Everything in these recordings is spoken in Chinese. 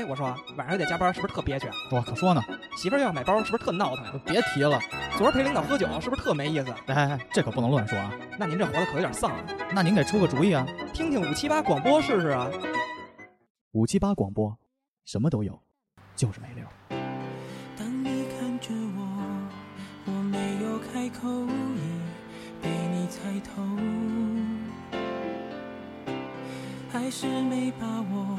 哎，我说晚上又得加班，是不是特憋屈？我可说呢，媳妇儿又要买包，是不是特闹腾呀？别提了。昨儿陪领导喝酒，是不是特没意思？哎哎哎，这可不能乱说啊。那您这活的可有点丧啊！那您给出个主意啊。听听五七八广播试试啊。五七八广播，什么都有，就是没溜。当你看着我，我没有开口，已被你猜透，还是没把握，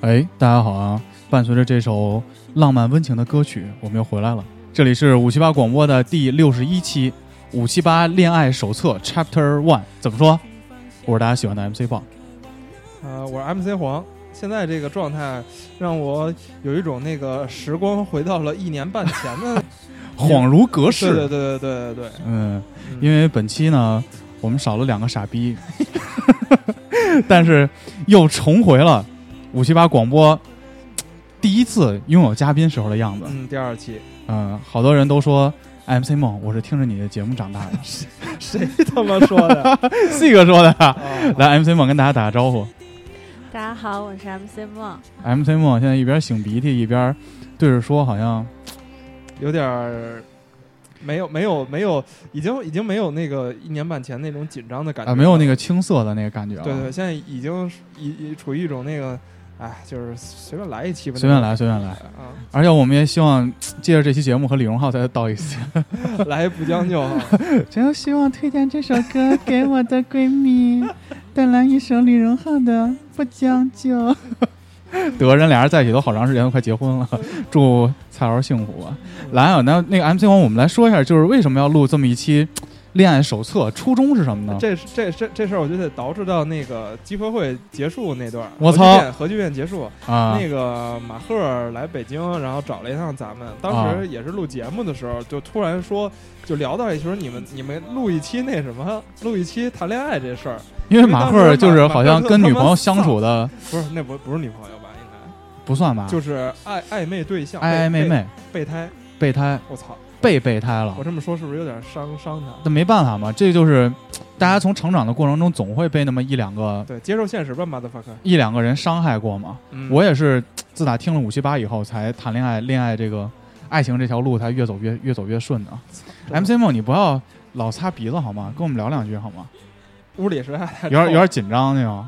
哎，大家好啊！伴随着这首浪漫温情的歌曲，我们又回来了。这里是五七八广播的第六十一期，五七八恋爱手册 Chapter One。怎么说？我是大家喜欢的 MC 棒。呃，我是 MC 黄。现在这个状态让我有一种那个时光回到了一年半前的 恍如隔世。对对对对对对。嗯，嗯因为本期呢，我们少了两个傻逼，但是又重回了五七八广播第一次拥有嘉宾时候的样子。嗯，第二期嗯，好多人都说 MC 梦，我是听着你的节目长大的。谁他妈说的？C 哥说的。啊来，MC 梦跟大家打个招呼。大家好，我是 MC 梦。MC 梦现在一边擤鼻涕一边对着说，好像有点儿没有没有没有，已经已经没有那个一年半前那种紧张的感觉啊没有那个青涩的那个感觉了。对对，现在已经已处于一种那个，哎，就是随便来一期吧，随便来，随便来。啊，而且我们也希望借着这期节目和李荣浩再道一次。来不将就啊。真希望推荐这首歌给我的闺蜜，带来一首李荣浩的《不将就 》。得，人俩人在一起都好长时间，都快结婚了。祝蔡老师幸福吧。来啊，那那个 MC 王，我们来说一下，就是为什么要录这么一期恋爱手册？初衷是什么呢？这这这这事儿，我就得捯饬到那个集合会结束那段儿。我操核聚变结束，啊，那个马赫来北京，然后找了一趟咱们。当啊时也是录节目的时候，就突然说，就聊到一起说你们你们录一期那什么，录一期谈恋爱这事儿。因为马赫就是好像跟女朋友相处的不是，那不不是女朋友吧？应该不算吧，就是暧暧昧对象，暧暧昧昧、备备胎。备胎、我操！被备胎了我。这么说是不是有点伤伤他？那没办法嘛，这就是大家从成长的过程中总会被那么一两个对，接受现实吧，motherfucker。一两个人伤害过嘛。嗯我也是自打听了五七八以后，才谈恋爱，恋爱这个爱情这条路才越走越越走越顺的。MC 梦，你不要老擦鼻子好吗？跟我们聊两句好吗？屋里实在有点有点紧张那种。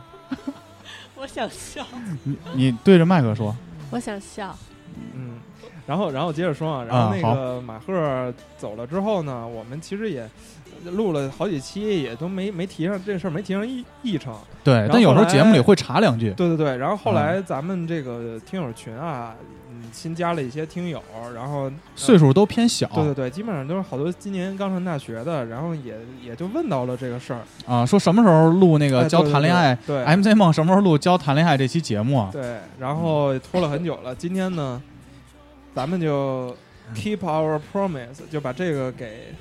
我想笑，你你对着麦克说，我想笑。嗯，然后然后接着说啊，然后那个马赫走了之后呢，我们其实也录了好几期，也都没没提上这事儿，没提上议议程。对，但有时候节目里会插两句。对对对，然后后来咱们这个听友群啊，嗯，新加了一些听友，然后岁数都偏小对对对，基本上都是好多今年刚上大学的，然后也也就问到了这个事儿。啊，说什么时候录那个教哎对谈恋爱对 MC 梦什么时候录教谈恋爱这期节目啊？对，然后拖了很久了。今天呢，咱们就 keep our promise，就把这个给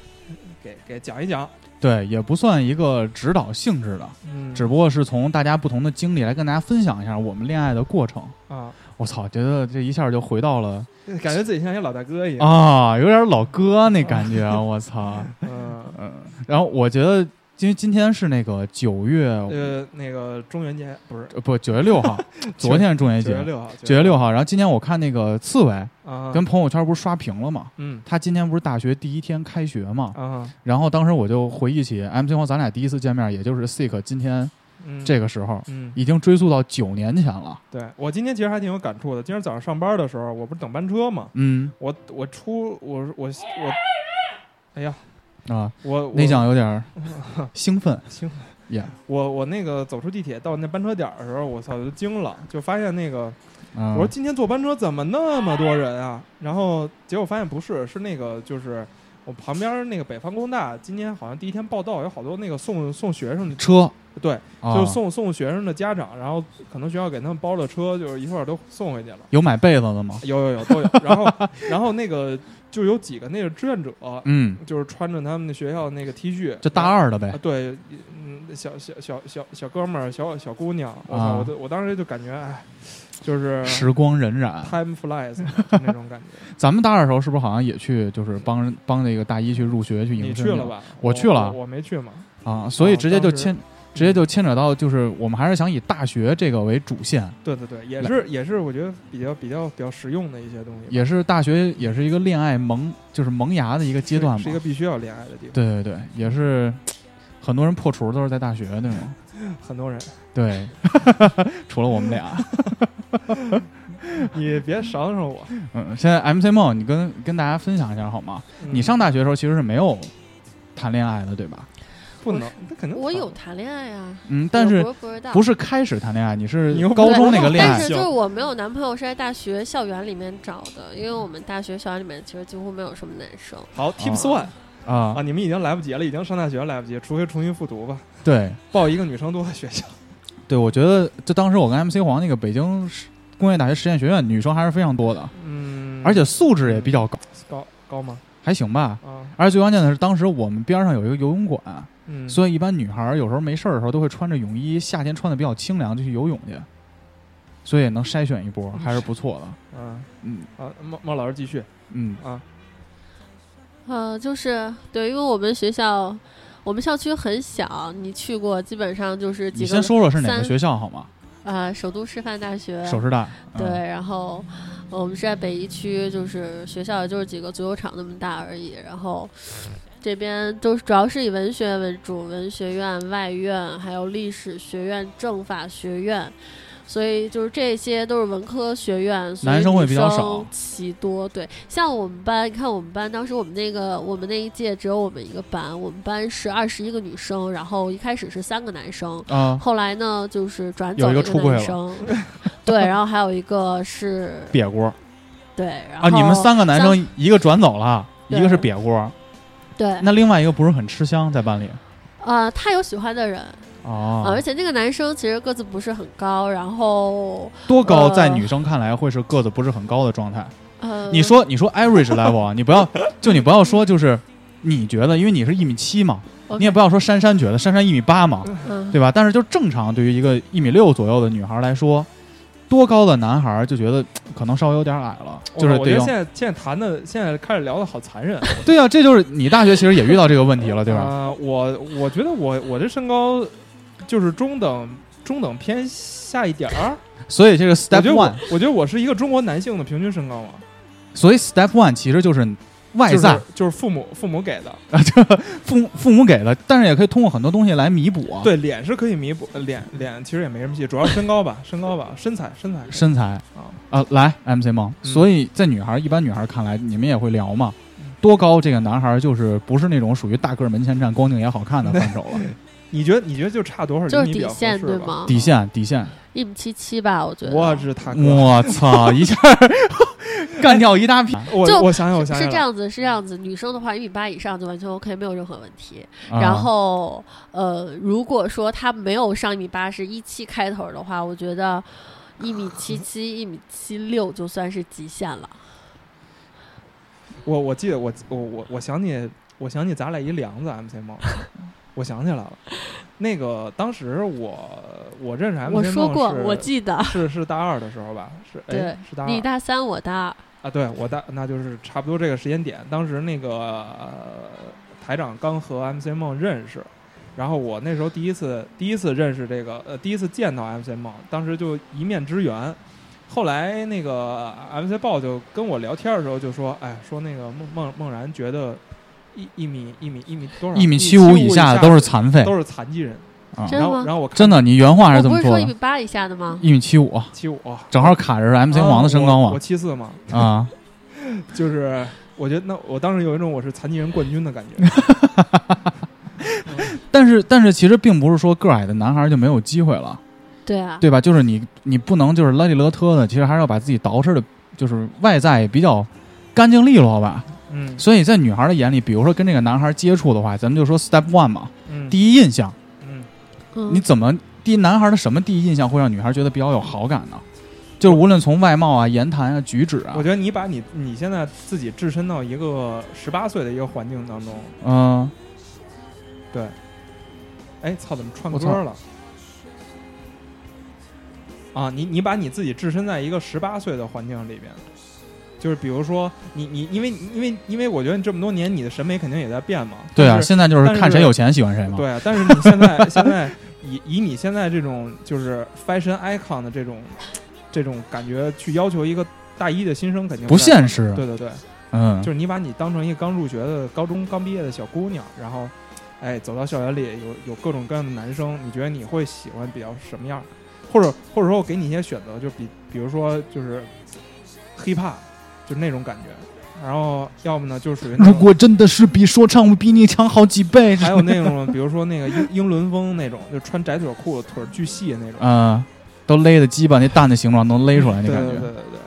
给给讲一讲。对，也不算一个指导性质的，嗯，只不过是从大家不同的经历来跟大家分享一下我们恋爱的过程。啊，我操，觉得这一下就回到了感觉自己像一老大哥一样。啊，有点老哥那感觉，啊我操，嗯，嗯。然后我觉得，因为今天是那个九月，呃，那个中元节不是呃不九月六号，昨天是中元节，九月六号，九月六号。然后今天我看那个刺猬啊，跟朋友圈不是刷屏了吗，嗯他今天不是大学第一天开学嘛，啊，然后当时我就回忆起 MC 黄咱俩第一次见面，也就是 Sick 今天嗯，这个时候，嗯，已经追溯到九年前了。对我今天其实还挺有感触的。今天早上上班的时候，我不是等班车嘛，嗯我我出我我我，哎呀，啊，我我内讲有点儿 兴奋兴呀。我我那个走出地铁到那班车点儿的时候，我操，就惊了，就发现那个，嗯我说今天坐班车怎么那么多人啊？然后结果发现不是，是那个就是我旁边那个北方工大今天好像第一天报道，有好多那个送送学生的，车对，啊就是送送学生的家长，然后可能学校给他们包了车，就是一块儿都送回去了。有买被子的吗？有有有都有，然后然后那个就有几个那个志愿者，嗯，就是穿着他们的学校那个 T 恤，就大二的呗啊，。对，嗯，小小小小小哥们儿，小小姑娘，我我都我当时就感觉，哎，就是时光荏苒，time flies 那种感觉。咱们大二的时候是不是好像也去，就是帮帮那个大一去入学去你迎新去了吧？我去了我没去嘛。啊？所以直接就当时牵，直接就牵扯到，就是我们还是想以大学这个为主线，对对对，也是也是，我觉得比较比较比较实用的一些东西，也是大学也是一个恋爱萌，就是萌芽的一个阶段嘛是一个。必须要恋爱的地方。对对对，也是很多人破除都是在大学，对吗？很多人，对，除了我们俩。你别赏赏我。嗯，现在 MC 梦，你跟跟大家分享一下好吗？嗯你上大学的时候其实是没有谈恋爱的，对吧？不能，那肯定我有谈恋爱啊，嗯，但是我不知道。不是开始谈恋爱，你是高中那个恋爱。但是就是我没有男朋友是在大学校园里面找的，因为我们大学校园里面其实几乎没有什么男生。好 Tips One 啊。啊，，你们已经来不及了，已经上大学来不及，除非重新复读吧。对。报一个女生多的学校，对，我觉得就当时我跟 MC 黄那个北京工业大学实验学院女生还是非常多的，嗯，而且素质也比较高，高高吗？还行吧。啊，而且最关键的是，当时我们边上有一个游泳馆，嗯，所以一般女孩儿有时候没事儿的时候都会穿着泳衣，夏天穿的比较清凉就去游泳去，所以也能筛选一波，还是不错的。嗯嗯。啊，猫猫老师继续。嗯。啊，呃，就是对，因为我们学校，我们校区很小，你去过基本上就是几个你先说说是哪个三学校好吗？呃，首都师范大学，首师大。嗯。对，然后呃我们是在北一区，就是学校也就是几个足球场那么大而已。然后这边都是主要是以文学为主，文学院、外院，还有历史学院、政法学院。所以就是这些都是文科学院，男生会比较少。其多。对，像我们班，你看我们班当时我们那个我们那一届只有我们一个班，我们班是二十一个女生，然后一开始是三个男生，啊，后来呢，就是转有一个走了一出柜了男生，对，然后还有一个是，瘪锅。对，然后啊！你们三个男生一个转走了，一个是瘪锅，对，那另外一个不是很吃香在班里。呃，他有喜欢的人，哦呃而且那个男生其实个子不是很高，然后多高呃在女生看来会是个子不是很高的状态。呃，你说你说 average level 啊，你不要就你不要说就是你觉得，因为你是一米七嘛你也不要说珊珊觉得珊珊一米八嘛，嗯，对吧？但是就正常对于一个一米六左右的女孩来说，多高的男孩就觉得可能稍微有点矮了，就是我觉得对现在现在谈的，现在开始聊的好残忍，对啊，这就是你大学其实也遇到这个问题了，对吧？啊，我我觉得我我这身高就是中等中等偏下一点儿。所以这个 step 觉得 one，我觉得我是一个中国男性的平均身高嘛，所以 step one 其实就是外就是在，就是父母父母给的，啊，这父母父母给的，但是也可以通过很多东西来弥补啊。，对脸是可以弥补，呃脸脸其实也没什么戏，主要是身高吧，身高吧，身材身材。身材。啊，啊，来 MC 梦，嗯。所以在女孩一般女孩看来，你们也会聊嘛嗯。多高这个男孩就是不是那种属于大个儿门前站、光腚也好看的 范畴了，你觉得你觉得就差多少就是厘米比较合底线？对吗？底线底线。一米七七吧，我觉得。我日他哥，我操，一下干掉一大批。我就我想想我想想，是这样子，是这样子。女生的话，一米八以上就完全 OK，没有任何问题。啊然后，呃，如果说她没有上一米八，是一七开头的话，我觉得一米七七、一米七六就算是极限了。我我记得我我我我想起我想起咱俩一梁子 MC 梦，我想起来了，那个当时我我认识 MC 我说过，我记得。是是大二的时候吧？是对哎是大二你大三，我大二。啊，对我大那就是差不多这个时间点。当时那个、呃台长刚和 MC 梦认识，然后我那时候第一次第一次认识这个呃第一次见到 MC 梦，当时就一面之缘。后来那个 MC 豹就跟我聊天的时候就说，哎，说那个孟孟孟然觉得一一米一米一米多少一米七七五以下的都是残废都是残疾人。啊！真的吗然后然后我真的，你原话是我不是说这么说的，一米八以下的吗？一米七五，七五正好卡着是 MC 王的身高嘛我我。七四嘛，啊，就是我觉得那我当时有一种我是残疾人冠军的感觉。但是但是其实并不是说个矮的男孩就没有机会了，对啊，对吧？就是你你不能就是邋里邋遢的，其实还是要把自己捯饬的，就是外在比较干净利落吧。嗯。所以在女孩的眼里，比如说跟这个男孩接触的话，咱们就说 step one 嘛，嗯，第一印象，嗯。嗯。你怎么第一男孩的什么第一印象会让女孩觉得比较有好感呢？就是无论从外貌啊、言谈啊、举止啊。我，觉得你把你你现在自己置身到一个十八岁的一个环境当中，嗯，对。哎，操，怎么串歌了？啊，你你把你自己置身在一个十八岁的环境里边，就是比如说你你因为因为因为我觉得你这么多年你的审美肯定也在变嘛，对啊，现在就是看谁有钱喜欢谁嘛。对啊，但是你现在现在 以以你现在这种就是 fashion icon 的这种这种感觉去要求一个大一的新生，肯定不现实。对对对，嗯。就，是你把你当成一个刚入学的高中刚毕业的小姑娘，然后，哎，走到校园里有有各种各样的男生，你觉得你会喜欢比较什么样？或者或者说我给你一些选择，就比比如说就是 hiphop，就那种感觉，然后要么呢就是属于如果真的是比说唱比你强好几倍，还有那种比如说那个英 英伦风那种，就穿窄腿裤腿巨细的那种，嗯，都勒的鸡巴那蛋的形状都勒出来那感觉。对对对对，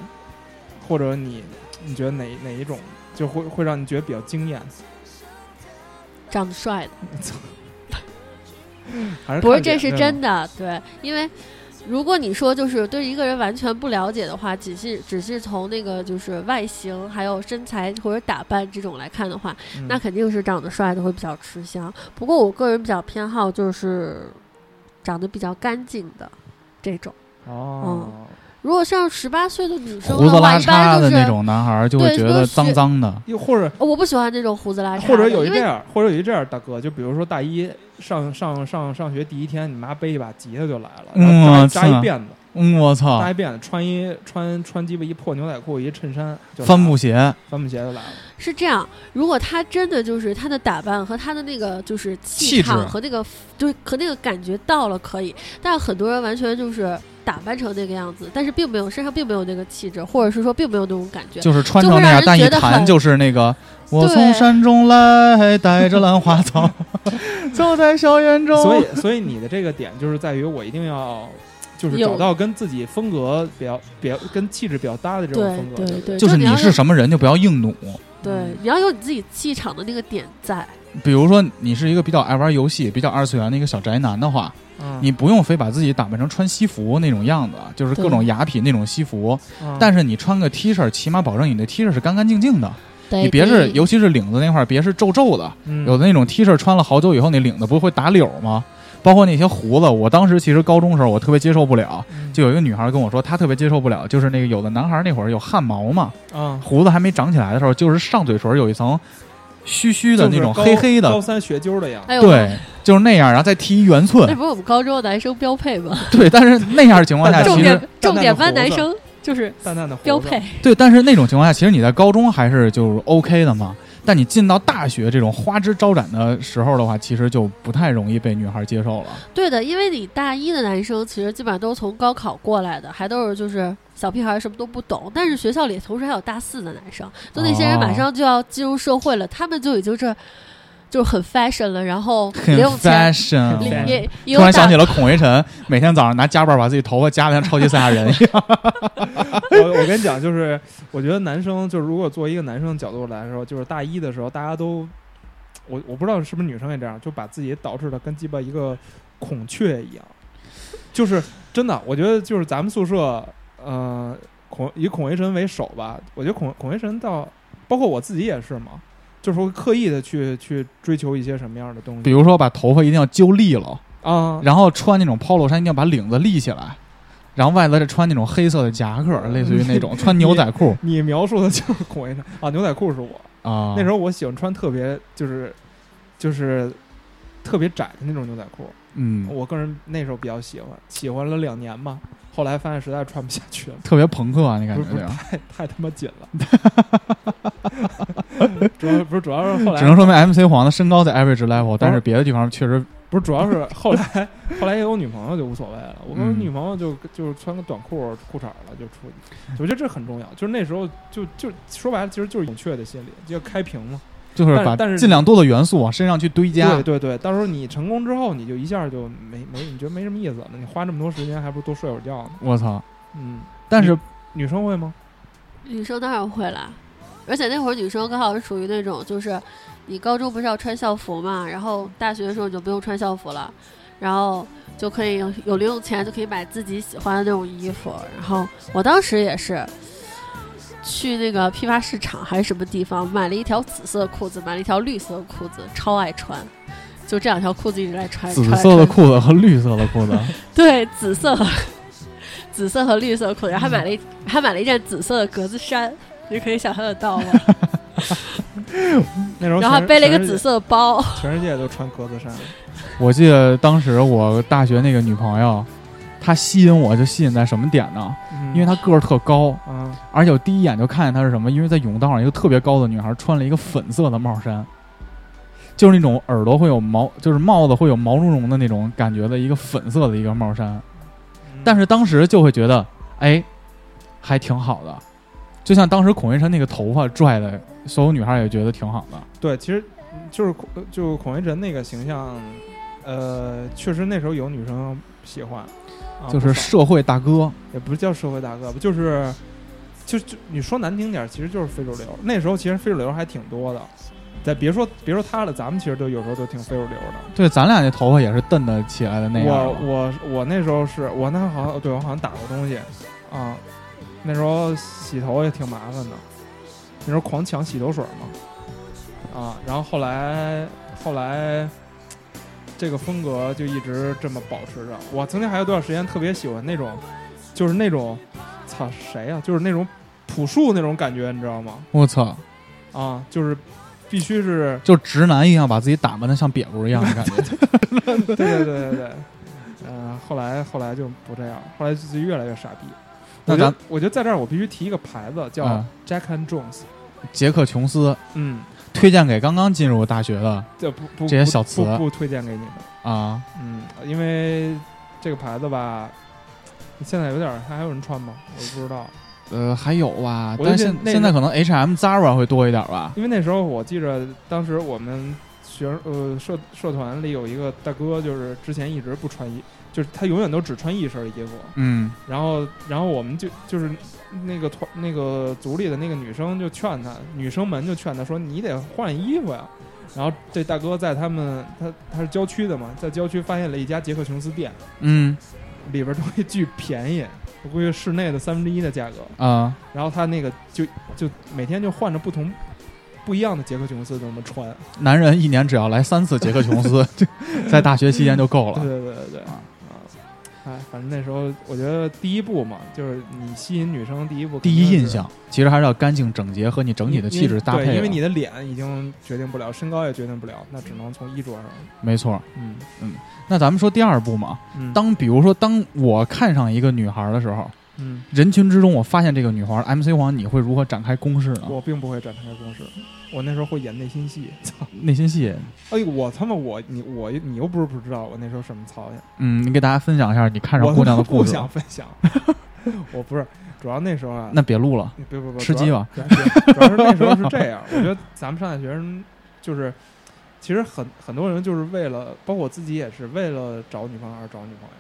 或者你你觉得哪哪一种就会会让你觉得比较惊艳？长得帅的，还是不是，这是真的，对，因为。如果你说就是对一个人完全不了解的话，只是只是从那个就是外形还有身材或者打扮这种来看的话，嗯那肯定是长得帅的会比较吃香。不过我个人比较偏好就是长得比较干净的这种。哦。如果像十八岁的女生胡子的话，拉一般就是碴的那种男孩就会对觉得就是脏脏的。又或者哦我不喜欢那种胡子拉碴，或者有一这样，或者有一这样，大哥，就比如说大一上上上上学第一天，你妈背一把吉他就来了，嗯然后扎一扎一辫子，嗯，我操扎一，辫子，穿一穿穿鸡巴一破牛仔裤一衬衫，帆布鞋，帆布鞋就来了。是这样。如果他真的就是他的打扮和他的那个就是气场和那个对和那个感觉到了可以，但是很多人完全就是打扮成那个样子，但是并没有身上并没有那个气质，或者是说并没有那种感觉。就是穿就让人，成那样但一觉得很弹就是那个。我从山中来，带着兰花草，走在校园中。所以，所以你的这个点就是在于我一定要。就是找到跟自己风格比较、比较跟气质比较搭的这种风格，对对，就是你是什么人，就不要硬努。对，你要有你自己气场的那个点在。比如说，你是一个比较爱玩游戏、比较二次元的一个小宅男的话，嗯你不用非把自己打扮成穿西服那种样子，就是各种雅痞那种西服。嗯但是你穿个 T 恤，起码保证你的 T 恤是干干净净的。对你别是，尤其是领子那块儿，别是皱皱的。嗯有的那种 T 恤穿了好久以后，那领子不会打绺吗？包括那些胡子，我当时其实高中时候我特别接受不了。嗯就有一个女孩跟我说，她特别接受不了，就是那个有的男孩那会儿有汗毛嘛，啊，胡子还没长起来的时候，就是上嘴唇有一层虚虚的那种黑黑的高，三学究的样对，就是那样，然后再剃一圆寸那，不是我们高中的男生标配吗？对。但是那样的情况下，重其实点重点班男生就是淡淡的标配。对，但是那种情况下，其实你在高中还是就是 OK 的嘛。但你进到大学这种花枝招展的时候的话，其实就不太容易被女孩接受了。对的，因为你大一的男生其实基本上都是从高考过来的，还都是就是小屁孩儿，什么都不懂。但是学校里同时还有大四的男生，就那些人马上就要进入社会了，他们就已经是就是很 fashion 了，然后很 fashion，突然想起了孔维晨，每天早上拿夹板把自己头发夹的像超级赛亚人一样。我我跟你讲，就是我觉得男生就是如果作为一个男生的角度来说，就是大一的时候，大家都我我不知道是不是女生也这样，就把自己导致的跟鸡巴一个孔雀一样，就是真的，我觉得就是咱们宿舍，呃，孔以孔维晨为首吧，我觉得孔孔维晨到包括我自己也是嘛，就是会刻意的去去追求一些什么样的东西，比如说把头发一定要揪立了，啊，然后穿那种 polo 衫一定要把领子立起来，然后外头再穿那种黑色的夹克，类似于那种 穿牛仔裤你描述的就是孔维晨啊，牛仔裤是我。啊。那时候我喜欢穿特别就是就是特别窄的那种牛仔裤，嗯，我个人那时候比较喜欢，喜欢了两年吧，后来发现实在穿不下去了，特别朋克啊，那感觉对吧？太太他妈紧了，主要不是主要是后来只能说明 MC 黄的身高在 average level，但是别的地方确实不是主要是 后来后来也有女朋友就无所谓了，我跟女朋友就就是穿个短裤裤衩了就出去，我觉得这很重要，就是那时候就就说白了其实就是孔雀的心理，就要开屏嘛。就是把但是尽量多的元素往身上去堆加对。对对，到时候你成功之后，你就一下就没没，你觉得没什么意思了。你花这么多时间，还不如多睡会儿觉呢。我操！嗯，但是女生会吗？女生当然会啦，而且那会儿女生刚好是属于那种，就是你高中不是要穿校服嘛，然后大学的时候你就不用穿校服了，然后就可以有有零用钱就可以买自己喜欢的那种衣服。然后我当时也是去那个批发市场还是什么地方买了一条紫色裤子，买了一条绿色裤子，超爱穿。就这两条裤子一直在穿，紫色的裤子和绿色的裤子，对，紫色和紫色和绿色裤子，然后还买了一还买了一件紫色的格子衫，你可以想象得到吗？那时候然后还背了一个紫色的包，全世界都穿格子衫，我记得当时我大学那个女朋友，她吸引我就吸引在什么点呢？嗯因为她个儿特高，嗯，而且我第一眼就看见她是什么？因为在甬道上一个特别高的女孩穿了一个粉色的帽衫，就是那种耳朵会有毛，就是帽子会有毛茸茸的那种感觉的一个粉色的一个帽衫。嗯但是当时就会觉得，哎，还挺好的，就像当时孔维晨那个头发拽的，所有女孩也觉得挺好的。对，其实嗯就是孔就孔维晨那个形象，呃，确实那时候有女生喜欢，啊就是社会大哥，也不是叫社会大哥吧，就是就就你说难听点儿，其实就是非主流。那时候其实非主流还挺多的，再别说别说他了，咱们其实都有时候都挺非主流的。对，咱俩那头发也是蹬得起来的那样我。我我那时候是我那好像对我好像打过东西啊，那时候洗头也挺麻烦的，那时候狂抢洗头水嘛啊，然后后来后来这个风格就一直这么保持着。我曾经还有段时间特别喜欢那种，就是那种操谁呀、就是那种朴树那种感觉，你知道吗？我操，啊，就是必须是就直男一样把自己打扮的像瘪犊一样的感觉。对对对对对，嗯、后来后来就不这样，后来就越来越傻逼。那咱我觉得我觉得在这儿我必须提一个牌子，叫嗯 Jack and Jones。杰克琼斯嗯，推荐给刚刚进入大学的这不不这些小词不不推荐给你们。啊，嗯，因为这个牌子吧，现在有点儿还还有人穿吗？我不知道，呃，还有吧，但现记得那现在可能 H&M、Zara 会多一点吧。因为那时候我记着，当时我们学生呃社社团里有一个大哥，就是之前一直不穿衣，就是他永远都只穿一身衣服。嗯，然后，然后我们就就是那个团那个组里的那个女生就劝他，女生们就劝他说：“你得换衣服呀。”然后这大哥在他们他他是郊区的嘛，在郊区发现了一家杰克琼斯店，嗯里边东西巨便宜，我估计室内的三分之一的价格。啊，然后他那个就就每天就换着不同不一样的杰克琼斯这么穿。男人一年只要来三次杰克琼斯，就 在大学期间就够了。对对对对啊！哎，反正那时候我觉得第一步嘛，就是你吸引女生第一步，第一印象其实还是要干净整洁和你整体的气质搭配对，因为你的脸已经决定不了，身高也决定不了，那只能从衣着上。没错。嗯那咱们说第二步嘛，嗯，当比如说当我看上一个女孩的时候，嗯，人群之中我发现这个女孩 MC 黄，你会如何展开攻势呢？我并不会展开攻势，我那时候会演内心戏。操！内心戏，哎呦，我他妈我你我你又不是不知道我那时候什么操性，嗯，你给大家分享一下你看上姑娘的故不事。想分享。我不是，主要那时候啊，那别录了，别别别，吃鸡吧主要！是那时候是这样，我觉得咱们上大学生就是，其实很很多人就是为了，包括我自己也是为了找女朋友而找女朋友。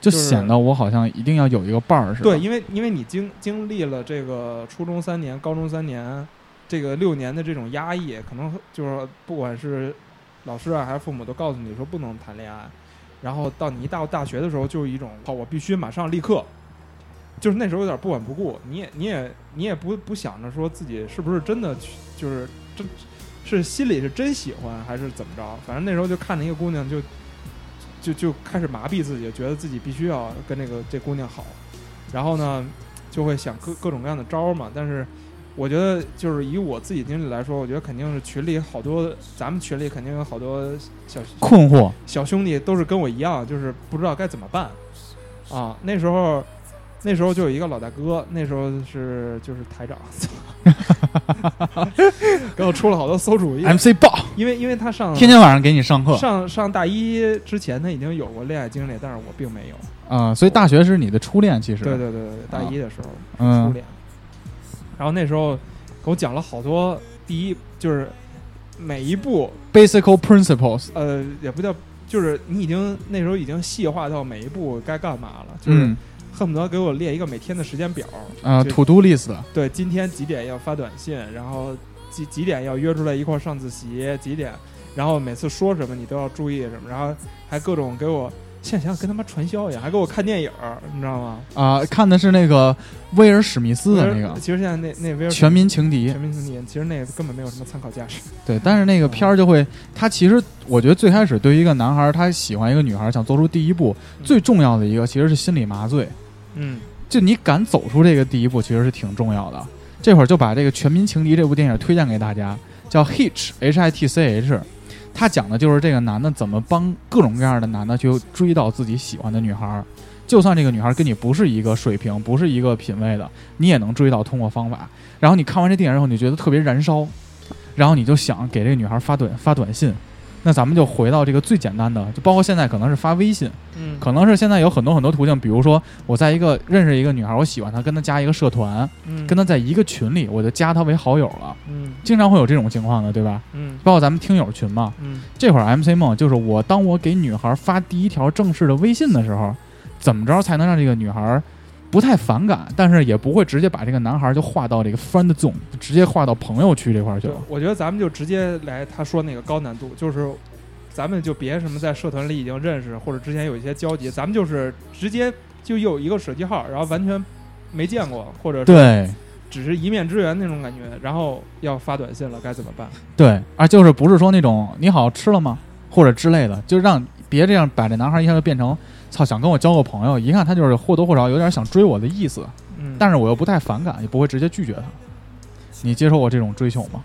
就就是显得我好像一定要有一个伴儿似的。对，因为因为你经经历了这个初中三年、高中三年，这个六年的这种压抑，可能就是不管是老师啊还是父母都告诉你说不能谈恋爱，然后到你一到大学的时候，就是一种好，我必须马上立刻，就是那时候有点不管不顾，你也你也你也不不想着说自己是不是真的，就是真是心里是真喜欢还是怎么着，反正那时候就看着一个姑娘就。就就开始麻痹自己，觉得自己必须要跟那个这姑娘好，然后呢，就会想各各种各样的招嘛。但是我觉得，就是以我自己经历来说，我觉得肯定是群里好多，咱们群里肯定有好多小困惑，小兄弟都是跟我一样，就是不知道该怎么办啊。那时候，那时候就有一个老大哥，那时候是就是台长，给我出了好多馊主意。MC 爆，因为因为他上天天晚上给你上课上上大一之前，他已经有过恋爱经历，但是我并没有。啊、所以大学是你的初恋，其实对对对对，大一的时候初嗯恋。然后那时候给我讲了好多，第一就是每一步，，basic principles，呃，也不叫，就是你已经那时候已经细化到每一步该干嘛了，就是嗯恨不得给我列一个每天的时间表。啊，to do list，对，今天几点要发短信，然后几几点要约出来一块儿上自习，几点，然后每次说什么你都要注意什么，然后还各种给我，现在想想跟他妈传销一样，还给我看电影儿，你知道吗？啊，看的是那个威尔史密斯的那个其实现在那那威尔《全民情敌》全，民情敌，其实那个根本没有什么参考价值。对，但是那个片儿就会，他其实我觉得最开始对于一个男孩儿，他喜欢一个女孩儿，想做出第一步，嗯最重要的一个其实是心理麻醉，嗯就你敢走出这个第一步，其实是挺重要的。这会儿就把这个《全民情敌》这部电影推荐给大家，叫 Hitch H I T C H，他讲的就是这个男的怎么帮各种各样的男的去追到自己喜欢的女孩儿，就算这个女孩儿跟你不是一个水平，不是一个品味的，你也能追到，通过方法。然后你看完这电影之后，你觉得特别燃烧，然后你就想给这个女孩儿发短发短信。那咱们就回到这个最简单的，就包括现在可能是发微信，嗯，可能是现在有很多很多途径，比如说我在一个认识一个女孩，我喜欢她，跟她加一个社团，嗯跟她在一个群里，我就加她为好友了。嗯经常会有这种情况的，对吧？嗯包括咱们听友群嘛。嗯这会儿 MC 梦就是我，当我给女孩发第一条正式的微信的时候，怎么着才能让这个女孩不太反感，但是也不会直接把这个男孩就划到这个 friend zone，直接划到朋友区这块儿去了。我觉得咱们就直接来他说那个高难度，就是咱们就别什么在社团里已经认识或者之前有一些交集，咱们就是直接就有一个手机号，然后完全没见过，或者是对只是一面之缘那种感觉，然后要发短信了，该怎么办？对，啊，就是不是说那种你好吃了吗，或者之类的，就让别这样把这男孩一下就变成操想跟我交个朋友，一看他就是或多或少有点想追我的意思，嗯，但是我又不太反感，也不会直接拒绝他。你接受我这种追求吗？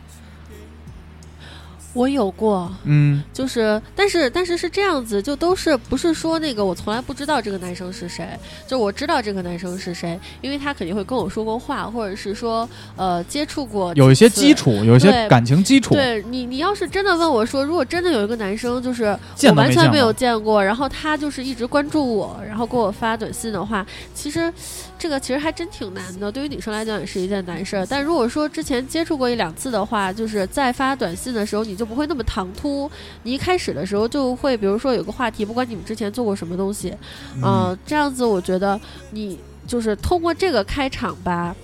我有过，嗯就是，但是但是是这样子，就都是不是说那个我从来不知道这个男生是谁，就我知道这个男生是谁，因为他肯定会跟我说过话，或者是说呃接触过，有一些基。础，有一些感情基础。对你，你要是真的问我说，如果真的有一个男生，就是我完全没有见过然后他就是一直关注我，然后给我发短信的话，其实这个其实还真挺难的，对于女生来讲也是一件难事儿。但如果说之前接触过一两次的话，就是在发短信的时候，你就不会那么唐突。你一开始的时候就会，比如说有个话题，不管你们之前做过什么东西，嗯呃，这样子我觉得你就是通过这个开场吧。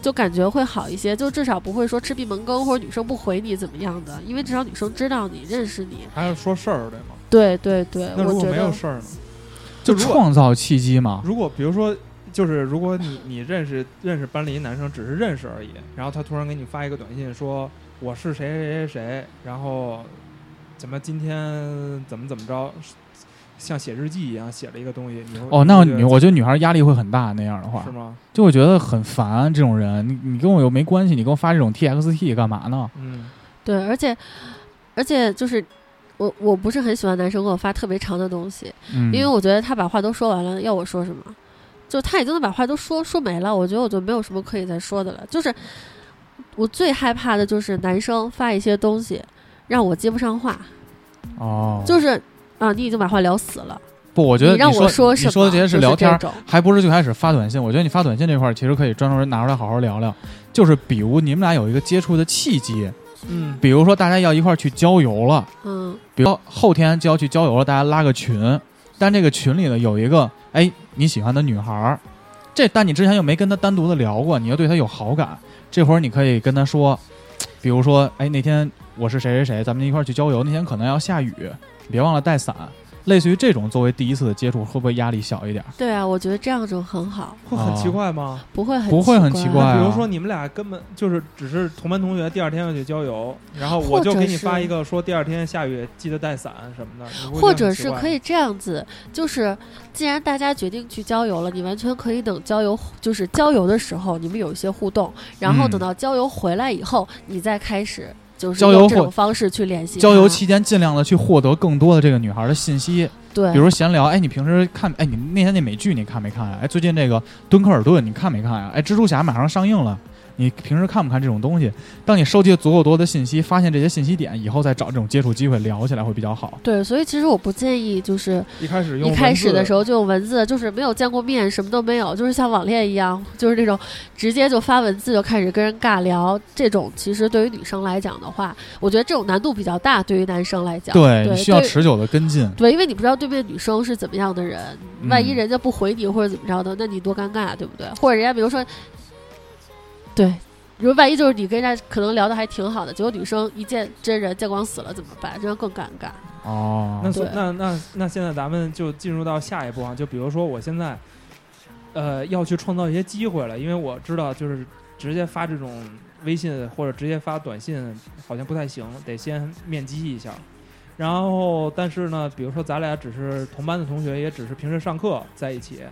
就感觉会好一些，就至少不会说吃闭门羹或者女生不回你怎么样的，因为至少女生知道你认识你。还要说事儿对吗？对对对，那如果我觉得没有事儿呢？就创造契机嘛。如果比如说，就是如果你你认识认识班里一男生，只是认识而已，然后他突然给你发一个短信说我是谁谁谁谁，然后怎么今天怎么怎么着，像写日记一样写了一个东西，你会哦，那你会觉得你我觉得女孩压力会很大，那样的话是，吗？就我觉得很烦。这种人，你你跟我又没关系，你给我发这种 TXT 干嘛呢？嗯对，而且而且就是我我不是很喜欢男生给我发特别长的东西，嗯，因为我觉得他把话都说完了，要我说什么？就他已经把话都说说没了，我觉得我就没有什么可以再说的了。就是我最害怕的就是男生发一些东西让我接不上话，哦，就是啊，你已经把话聊死了，不，我觉得你让我说什么？你说的这些是聊天儿，还不是最开始发短信。我觉得你发短信这块儿，其实可以专门拿出来好好聊聊。就是比如你们俩有一个接触的契机，嗯比如说大家要一块儿去郊游了，嗯比如后天就要去郊游了，大家拉个群，但这个群里呢有一个哎你喜欢的女孩儿，这但你之前又没跟她单独的聊过，你又对她有好感，这会儿你可以跟她说，比如说哎那天我是谁谁谁，咱们一块儿去郊游，那天可能要下雨，别忘了带伞。类似于这种作为第一次的接触，会不会压力小一点？对啊，我觉得这样就很好，会很奇怪吗？不会很不会很奇奇怪啊。比如说你们俩根本就是只是同班同学，第二天要去郊游，然后我就给你发一个说第二天下雨记得带伞什么的，或者是可以这样子，就是既然大家决定去郊游了，你完全可以等郊游，就是郊游的时候你们有一些互动，然后嗯。等到郊游回来以后，你再开始就是郊游或用这种方式去联系她郊游期间尽量的去获得更多的这个女孩的信息，对，比如闲聊，哎，你平时看，哎，你那天那美剧你看没看呀？哎，最近这个敦刻尔顿你看没看呀？哎，蜘蛛侠马上上映了，你平时看不看这种东西？当你收集足够多的信息，发现这些信息点以后，再找这种接触机会聊起来会比较好。对，所以其实我不建议就是一开始用一开始的时候，候就用文字，就是没有见过面，什么都没有，就是像网恋一样，就是那种直接就发文字就开始跟人尬聊。这种其实对于女生来讲的话，我觉得这种难度比较大，对于男生来讲，对，对你需要持久的跟进。对，因为你不知道对面女生是怎么样的人，万一嗯人家不回你或者怎么着的，那你多尴尬啊，对不对？或者人家比如说，对，比如万一就是你跟人家可能聊的还挺好的，结果女生一见真人见光死了怎么办？这样更尴尬。哦，那所那那那现在咱们就进入到下一步啊，就比如说我现在，呃，要去创造一些机会了，因为我知道就是直接发这种微信或者直接发短信好像不太行，得先面基一下。然后，但是呢，比如说咱俩只是同班的同学，也只是平时上课在一起，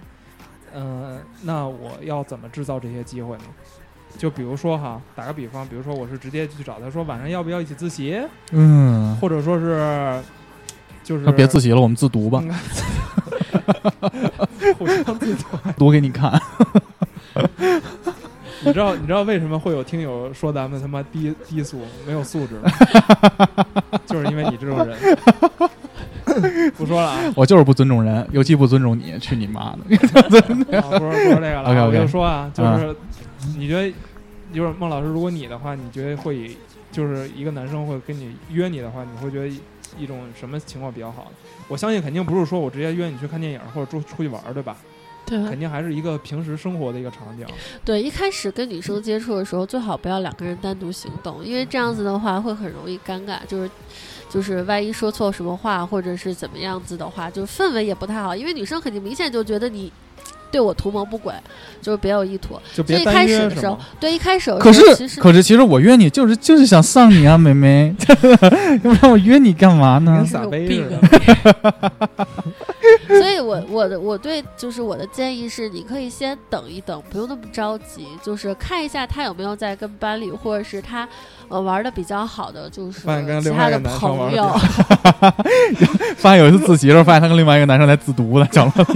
嗯、那我要怎么制造这些机会呢？就比如说哈，打个比方，比如说我是直接去找他说晚上要不要一起自习，嗯，或者说是就是那别自习了，我们自读吧，嗯互相自读。读给你看。你知道你知道为什么会有听友说咱们他妈低低俗没有素质吗？就是因为你这种人。不说了啊，我就是不尊重人，尤其不尊重你，去你妈的！啊不说不说这个了我就说啊，就是你觉得，就是孟老师，如果你的话，你觉得会以就是一个男生会跟你约你的话，你会觉得一种什么情况比较好？我相信肯定不是说我直接约你去看电影或者出出去玩，对吧？对肯定还是一个平时生活的一个场景。对，一开始跟女生接触的时候，最好不要两个人单独行动，因为这样子的话会很容易尴尬，就是。就是万一说错什么话，或者是怎么样子的话，就是氛围也不太好，因为女生肯定明显就觉得你对我图谋不轨，就是别有意图。就别一开单约是始的时候？，对一开始的可是可是，其实我约你就是就是想上你啊，妹妹，要不然我约你干嘛呢跟？撒有杯似病啊的。所以我我的我对就是我的建议是，你可以先等一等，不用那么着急，就是看一下他有没有在跟班里或者是他呃玩的比较好的，就是其他的朋友。发现有一次自习的时候，发现他跟另外一个男生在自读呢，讲了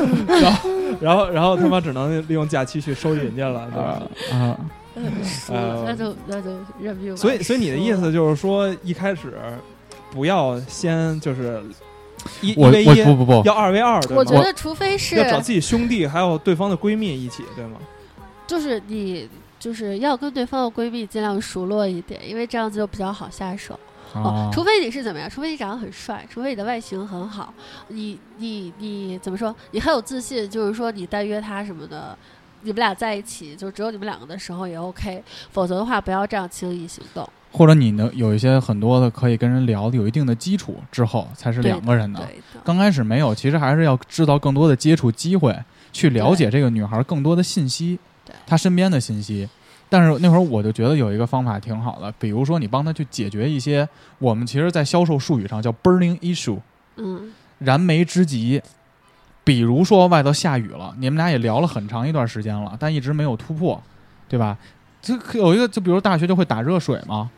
然后，然后然后他妈只能利用假期去收人家了，对吧？啊，那就那就认命吧。所以，所以你的意思就是说，一开始不要先就是一一我 v 一，我不不不，要二 v 二，对吗？我觉得，除非是要找自己兄弟还有对方的闺蜜一起，对吗？就是你就是要跟对方的闺蜜尽量熟络一点，因为这样子就比较好下手。哦啊，除非你是怎么样？除非你长得很帅，除非你的外形很好，你你你怎么说？你很有自信，就是说你单约他什么的，你们俩在一起，就只有你们两个的时候也 OK。否则的话，不要这样轻易行动。或者你能有一些很多的可以跟人聊的，有一定的基础之后，才是两个人的。刚开始没有，其实还是要制造更多的接触机会，去了解这个女孩更多的信息，她身边的信息。但是那会儿我就觉得有一个方法挺好的，比如说你帮她去解决一些我们其实在销售术语上叫 burning issue 嗯，燃眉之急。比如说外头下雨了，你们俩也聊了很长一段时间了，但一直没有突破，对吧？这可有一个，就比如大学就会打热水嘛，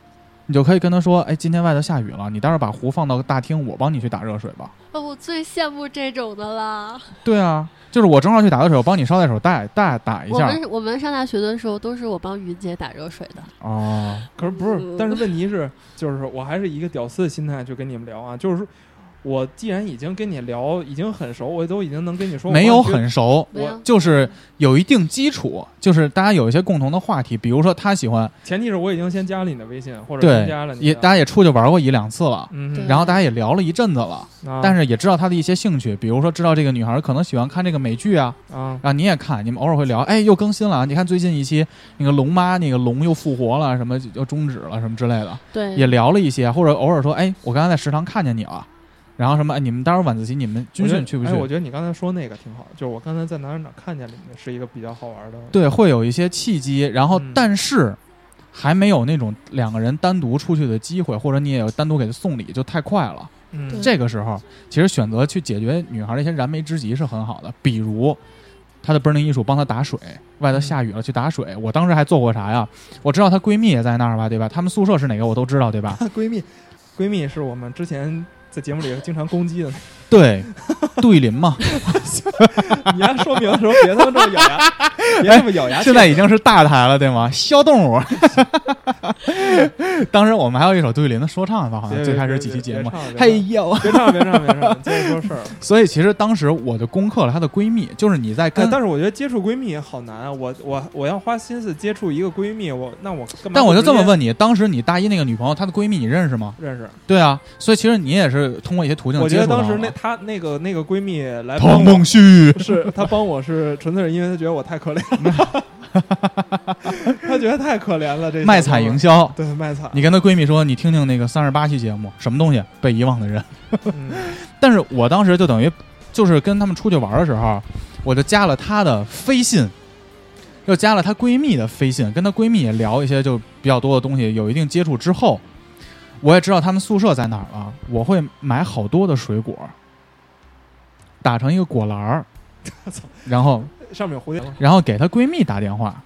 你就可以跟他说，哎，今天外头下雨了，你待会儿把壶放到大厅，我帮你去打热水吧。哦，我最羡慕这种的啦。对啊，就是我正好去打热水，我帮你捎带手带带打一下。我们我们上大学的时候都是我帮云姐打热水的。哦，可是不是嗯？但是问题是，就是我还是一个屌丝的心态去跟你们聊啊，就是说我既然已经跟你聊，已经很熟，我都已经能跟你说，没有很熟，我就是有一定基础，就是大家有一些共同的话题，比如说他喜欢，前提是我已经先加了你的微信，或者加了，你，也大家也出去玩过一两次了。然后大家也聊了一阵子了，啊。但是也知道他的一些兴趣，比如说知道这个女孩可能喜欢看这个美剧啊，啊，然后你也看，你们偶尔会聊，哎，又更新了啊，你看最近一期那个龙妈那个龙又复活了，什么又终止了什么之类的，对，也聊了一些，或者偶尔说，哎，我刚才在食堂看见你了，然后什么，哎，你们待会儿晚自习你们军训去不哎，我？觉得你刚才说那个挺好，就是我刚才在哪儿哪儿看见了你们，是一个比较好玩的。对，会有一些契机，然后嗯但是还没有那种两个人单独出去的机会，或者你也有单独给他送礼，就太快了。嗯这个时候，其实选择去解决女孩的一些燃眉之急是很好的，比如。她的 burning 艺术帮她打水，外头下雨了去打水。我当时还做过啥呀？我知道她闺蜜也在那儿吧，对吧？她们宿舍是哪个我都知道，对吧？她 闺蜜，闺蜜是我们之前在节目里经常攻击的。对，杜玉林嘛，你还说明的时候别他妈这么咬牙，别这么咬牙。现在已经是大台了，对吗？小动物。当时我们还有一首杜玉林的说唱吧，好像最开始几期节目别。别嘿呦，别唱，别唱，别唱，接着说事儿。所以其实当时我就攻克了她的闺蜜，就是你在哎跟，但是我觉得接触闺蜜好难啊！我我我要花心思接触一个闺蜜，我那我干嘛？但我就这么，问你，当时你大一那个女朋友，她的闺蜜你认识吗？认识。对啊，所以其实你也是通过一些途径我觉得当时那她那个那个闺蜜来帮梦旭，是她帮我是纯粹是因为她觉得我太可怜了，她觉得太可怜了。这卖惨营销。对卖惨，你跟她闺蜜说，你听听那个三十八期节目，什么东西被遗忘的人。嗯但是我当时就等于就是跟他们出去玩的时候，我就加了她的飞信，又加了她闺蜜的飞信，跟她闺蜜也聊一些就比较多的东西，有一定接触之后，我也知道他们宿舍在哪儿了。我会买好多的水果，打成一个果篮儿，然后上面有蝴蝶？然后给她闺蜜打电话，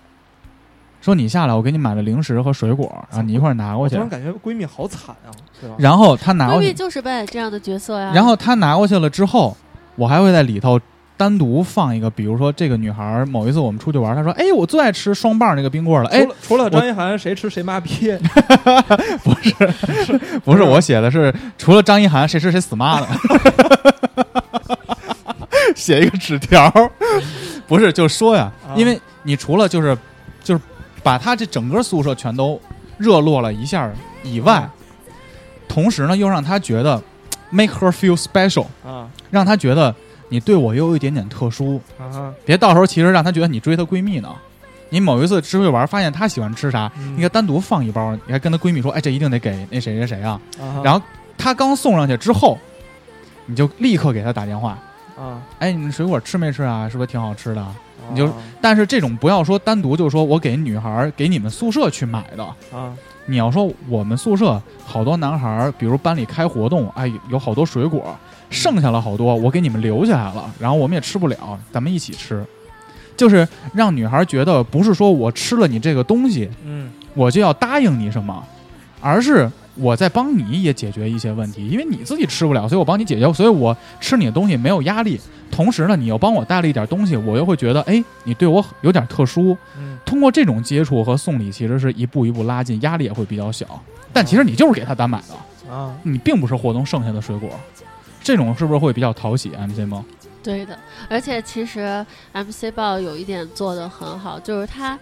说你下来，我给你买了零食和水果，然后你一块儿拿过去我突。然感觉闺蜜好惨啊，对吧？然后她拿过去，闺蜜就是扮演这样的角色呀。然后她拿过去了之后，我还会在里头单独放一个，比如说这个女孩儿某一次我们出去玩，她说：“哎，我最爱吃双棒那个冰棍了。”哎除，了张一涵，谁吃谁妈逼？不是不是我写的是，除了张一涵，谁吃谁死妈的。写一个纸条，不是就说呀，啊因为你除了就是就是把他这整个宿舍全都热络了一下以外，同时呢又让他觉得 make her feel special，啊让他觉得你对我又有一点点特殊，啊！别到时候其实让他觉得你追她闺蜜呢。你某一次出去玩，发现她喜欢吃啥，嗯你给单独放一包，你还跟她闺蜜说，哎，这一定得给那谁谁谁啊。啊然后她刚送上去之后，你就立刻给她打电话，啊，哎，你们水果吃没吃啊？是不是挺好吃的？你就啊但是这种不要说单独就说我给女孩儿给你们宿舍去买的，啊。你要说我们宿舍好多男孩儿，比如班里开活动，哎，有好多水果，剩下了好多，我给你们留下来了，然后我们也吃不了，咱们一起吃，就是让女孩儿觉得不是说我吃了你这个东西，嗯。我就要答应你什么，而是我在帮你也解决一些问题，因为你自己吃不了，所以我帮你解决，所以我吃你的东西没有压力。同时呢，你又帮我带了一点东西，我又会觉得，哎，你对我有点特殊。嗯通过这种接触和送礼，其实是一步一步拉近，压力也会比较小。但其实你就是给他单买的，啊，你并不是活动剩下的水果，这种是不是会比较讨喜？MC 梦？对的，而且其实 MC 报有一点做得很好，就是他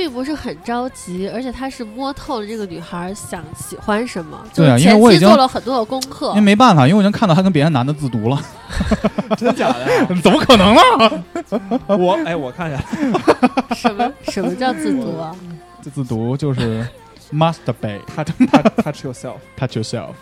并不是很着急，而且他是摸透了这个女孩想喜欢什么，对啊因为我已经做了很多的功课因为。没办法，因为我已经看到他跟别的男的自读了，真假的呀？怎么可能呢？我哎，我看一下，什么什么叫自读啊？这自读就是 masturbate touch touch touch yourself，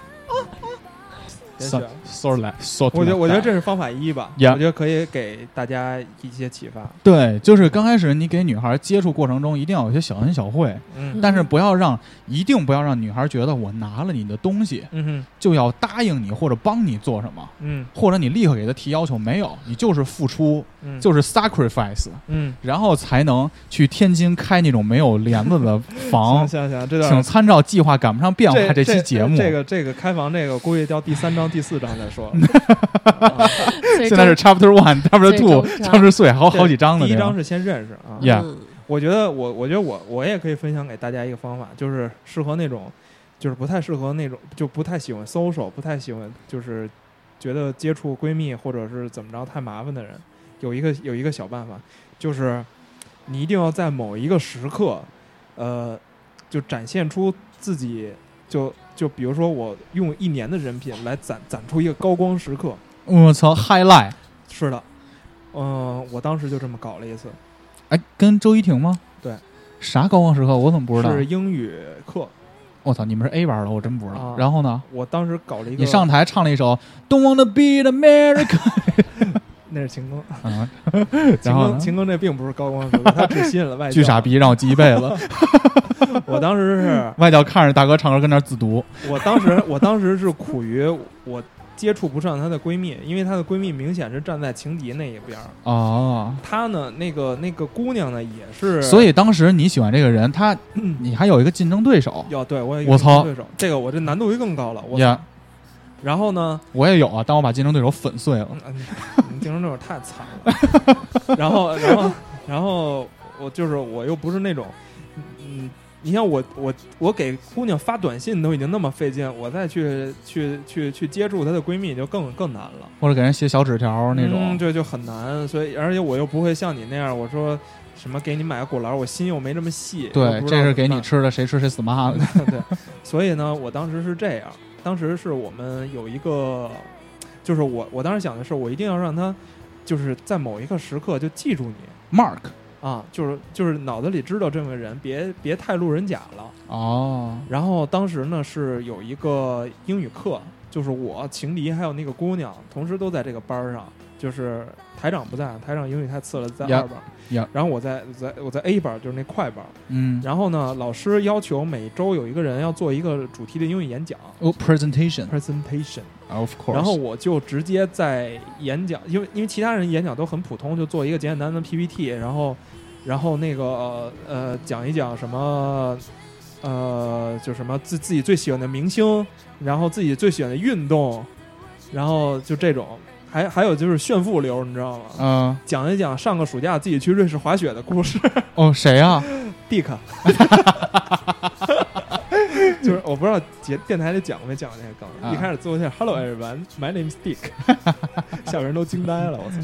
so 是。so so。我觉得，我觉得这是方法一吧。Yeah 我觉得可以给大家一些启发。对，就是刚开始你给女孩接触过程中，一定要有些小恩小惠，嗯但是不要让，一定不要让女孩觉得我拿了你的东西嗯就要答应你或者帮你做什么，嗯或者你立刻给她提要求，没有，你就是付出，嗯，就是 sacrifice，嗯，然后才能去天津开那种没有帘子的 房行。行行，这段请参照计划赶不上变化这期节目。这个这个开房这个估计到第三章第四章再说 现在是 Chapter One、Chapter Two、Chapter Three，还有好几章呢。第一章是先认识啊。Yeah 嗯我觉得我我觉得我我也可以分享给大家一个方法，就是适合那种就是不太适合那种就不太喜欢 social，不太喜欢就是觉得接触闺蜜或者是怎么着太麻烦的人，有一个有一个小办法，就是你一定要在某一个时刻，呃，就展现出自己，就就比如说我用一年的人品来攒攒出一个高光时刻，我操，highlight，是的，嗯、我当时就这么搞了一次，哎，跟周一婷吗？对，啥高光时刻？我怎么不知道？是英语课，我操，你们是 A 班的，我真不知道。啊然后呢？我当时搞了一个，你上台唱了一首《Don't Wanna Be the American》那是秦庚，啊，秦 然后呢庚秦庚这并不是高光时刻，他只吸引了外教。巨傻！逼，让我记一辈子。我当时是，外教看着大哥唱歌跟那儿自读，我当时我当时是苦于我接触不上她的闺蜜，因为她的闺蜜明显是站在情敌那一边儿，哦，她呢那个那个姑娘呢也是，所以当时你喜欢这个人，他你还有一个竞争对手要对我有一个我操对手，这个我这难度就更高了，我呀。然后呢，我也有啊，但我把竞争对手粉碎了。竞争对手太惨了。然后，然后，然后我就是我又不是那种，嗯，你像我我我给姑娘发短信都已经那么费劲，我再去去去去接触她的闺蜜就更更难了。或者给人写小纸条那种，嗯，对，就很难。所以，而且我又不会像你那样，我说什么给你买个果篮，我心又没这么细。对这是给你吃的，谁吃谁死妈的。对，所以呢，我当时是这样，当时是我们有一个，就是我我当时想的是，我一定要让他，就是在某一个时刻就记住你 Mark，啊，就是就是脑子里知道这么个人，别别太路人甲了。哦，然后当时呢是有一个英语课，就是我情敌还有那个姑娘，同时都在这个班儿上。就是台长不在，台长英语太次了，在呀二班。呀然后我在在我在 A 班，就是那快班。嗯，然后呢，老师要求每周有一个人要做一个主题的英语演讲哦，presentation（presentation）。of course，然后我就直接在演讲，因为因为其他人演讲都很普通，就做一个简简单单的 PPT，然后然后那个呃呃讲一讲什么呃就什么自自己最喜欢的明星，然后自己最喜欢的运动，然后就这种，还还有就是炫富流，你知道吗？嗯，讲一讲上个暑假自己去瑞士滑雪的故事哦，谁啊？，Dick。就是我不知道节电台里讲过没讲过这个梗。啊一开始自我介绍，Hello everyone, my name is Dick，下边人都惊呆了，我操！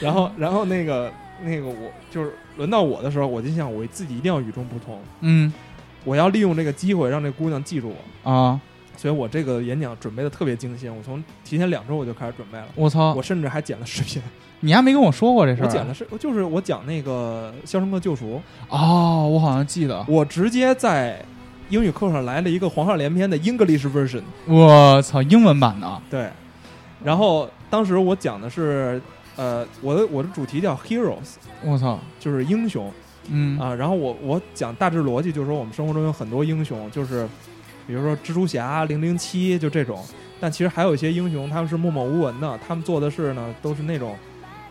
然后然后那个那个我就是轮到我的时候，我就想我自己一定要与众不同，嗯我要利用这个机会让这姑娘记住我。啊，所以我这个演讲准备的特别精心，我从提前两周我就开始准备了，我操我，甚至还剪了视频，你还没跟我说过这事儿？我剪了是，就是我讲那个《肖申克救赎》，哦，我好像记得。我直接在英语课上来了一个黄鹤连篇的 English version，我操，英文版的。对，然后当时我讲的是，呃，我的我的主题叫 heroes，我操，就是英雄嗯啊。然后我我讲大致逻辑，就是说我们生活中有很多英雄，就是比如说蜘蛛侠、零零七就这种，但其实还有一些英雄他们是默默无闻的，他们做的事呢都是那种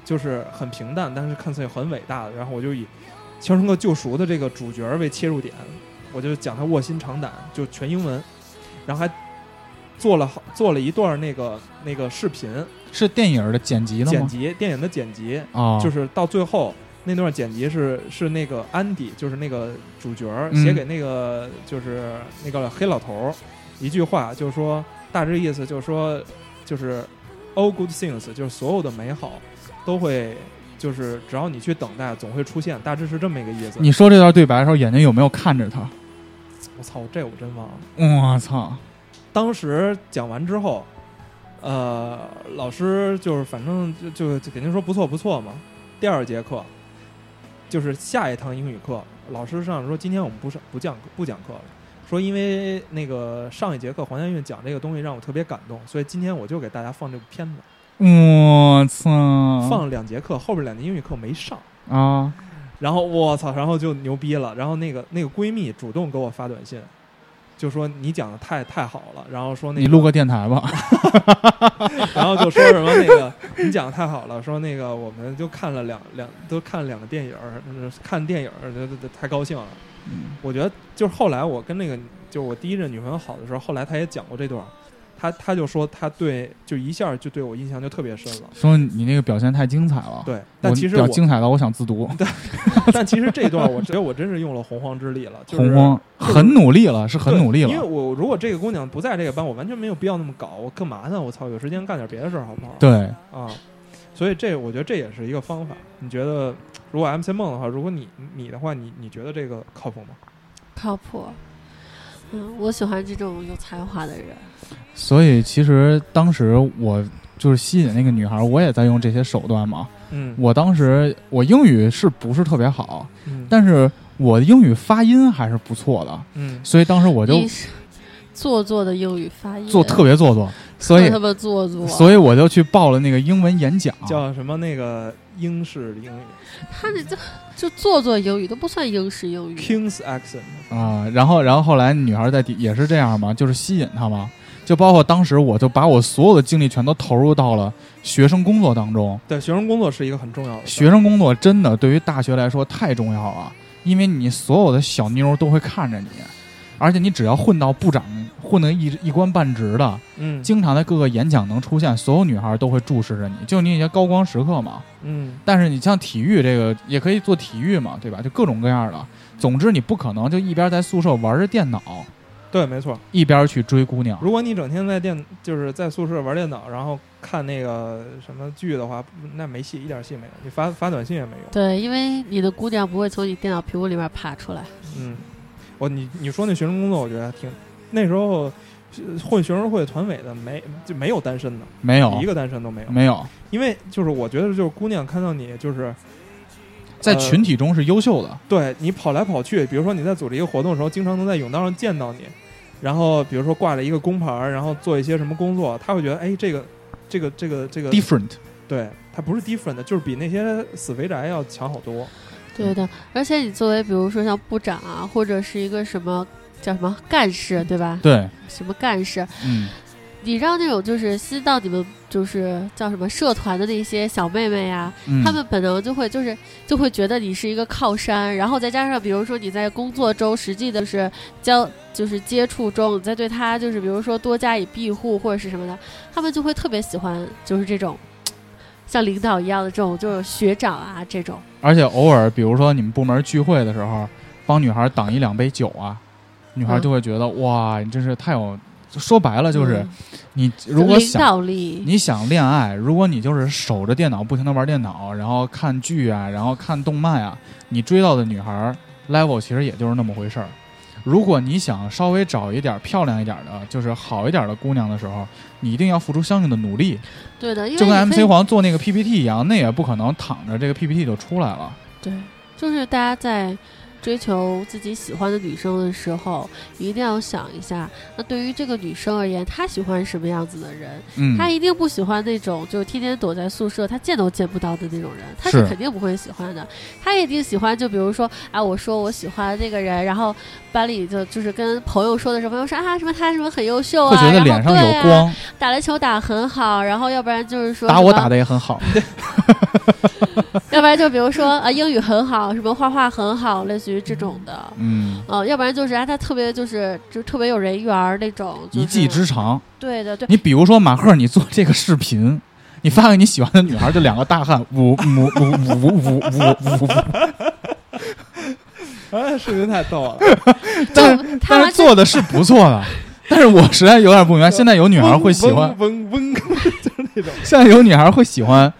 就是很平淡，但是看似又很伟大的。然后我就以《肖申克救赎》的这个主角为切入点，我就讲他卧薪尝胆，就全英文，然后还做了好做了一段那个那个视频是电影的剪辑的吗？剪辑，电影的剪辑，啊，就是到最后那段剪辑是是那个安迪，就是那个主角写给那个就是那个黑老头儿一句话，就是说大致意思就是说就是 all good things，就是所有的美好都会就是只要你去等待，总会出现，大致是这么一个意思。你说这段对白的时候，眼睛有没有看着他？我操，这我真忘了。我操，当时讲完之后，呃，老师就是反正就就就肯定说不错不错嘛。第二节课就是下一堂英语课，老师上说今天我们不上不讲不讲课。了，说因为那个上一节课黄家韵讲这个东西让我特别感动，所以今天我就给大家放这部片子，我操，放了两节课，后边两节英语课没上。啊，然后我操，然后就牛逼了。然后那个那个闺蜜主动给我发短信，就说你讲的太太好了，然后说那你录个电台吧。然后就说什么那个你讲的太好了，说那个我们就看了两两都看了两个电影儿，呃看电影儿，太高兴了。嗯我觉得就是后来我跟那个就是我第一任女朋友好的时候，后来她也讲过这段儿，她她就说他对就一下就对我印象就特别深了。说你那个表现太精彩了，对，但其实我比精彩到我想自读。但其实这段我觉得我真是用了洪荒之力了，就是洪荒很努力了，是很努力了因为。我如果这个姑娘不在这个班，我完全没有必要那么搞，我干嘛呢？我操，有时间干点别的事儿好不好？对，啊，所以这我觉得这也是一个方法。你觉得如果 MC 梦的话，如果你你的话，你你觉得这个靠谱吗？靠谱。嗯，我喜欢这种有才华的人。所以其实当时我就是吸引那个女孩，我也在用这些手段嘛。嗯我当时我英语是不是特别好，嗯但是我的英语发音还是不错的，嗯所以当时我就做作的英语发音，做特别做作，所以特别做作。所以我就去报了那个英文演讲。叫什么那个英式英语他这这就做作英语都不算英式英语。King's accent。啊，然后然后后来女孩在底也是这样嘛，就是吸引他嘛，就包括当时我就把我所有的精力全都投入到了学生工作当中。对，学生工作是一个很重要的学生工作真的对于大学来说太重要了，因为你所有的小妞都会看着你，而且你只要混到部长混得一一官半职的，嗯经常在各个演讲能出现，所有女孩都会注视着你，就你一些高光时刻嘛。嗯但是你像体育这个也可以做体育嘛，对吧？就各种各样的。总之你不可能就一边在宿舍玩着电脑，对，没错。一边去追姑娘。如果你整天在电就是在宿舍玩电脑，然后看那个什么剧的话，那没戏，一点戏没有。你发发短信也没用。对，因为你的姑娘不会从你电脑屏幕里面爬出来。嗯，我你你说那学生工作，我觉得挺那时候呃混学生会团委的没就没有单身的，没有一，个单身都没有。没有，因为就是我觉得就是姑娘看到你就是在呃群体中是优秀的。对你跑来跑去，比如说你在组织一个活动的时候，经常能在甬道上见到你，然后比如说挂着一个工牌，然后做一些什么工作，他会觉得哎这个这个这个这个 different，对，他不是 different 的，就是比那些死肥宅要强好多。对的，而且你作为比如说像部长啊，或者是一个什么叫什么干事，对吧？对，什么干事，嗯，你让那种就是新到你们就是叫什么社团的那些小妹妹呀、嗯她们本能就会就是就会觉得你是一个靠山，然后再加上比如说你在工作中实际的是交就是接触中，你再对她就是比如说多加以庇护或者是什么的，她们就会特别喜欢就是这种像领导一样的这种就是学长啊这种。而且偶尔，比如说你们部门聚会的时候，帮女孩挡一两杯酒啊，女孩嗯就会觉得、哇，你真是太有。说白了就是，嗯你如果想，你想恋爱，如果你就是守着电脑不停的玩电脑，然后看剧啊，然后看动漫啊，你追到的女孩儿 level 其实也就是那么回事儿。如果你想稍微找一点儿漂亮一点儿的，就是好一点儿的姑娘的时候，你一定要付出相应的努力，对的，因为就跟 MC 黄做那个 PPT 一样，那也不可能躺着这个 PPT 就出来了。对，就是大家在追求自己喜欢的女生的时候，一定要想一下，那对于这个女生而言，她喜欢什么样子的人？嗯，她一定不喜欢那种就是天天躲在宿舍，她见都见不到的那种人，她是是肯定不会喜欢的。她一定喜欢，就比如说，啊，我说我喜欢那个人，然后班里就就是跟朋友说的时候，朋友说啊什么他什么很优秀啊，会觉得然后脸上对啊有光，打篮球打很好，然后要不然就是说打我打的也很好。要不然就比如说啊，英语很好，什么画画很好，类似于这种的。嗯，呃，要不然就是啊，他特别就是就特别有人缘儿那种，就是一技之长。对的对，你比如说马赫，你做这个视频，你发给你喜欢的女孩，就两个大汉，呜呜呜呜呜呜呜呜。哎，视频太逗了，但 是但是他做的是不错的，但是我实在有点不明白，现在有女孩会喜欢，嗡嗡嗡，就是那种。现在有女孩会喜欢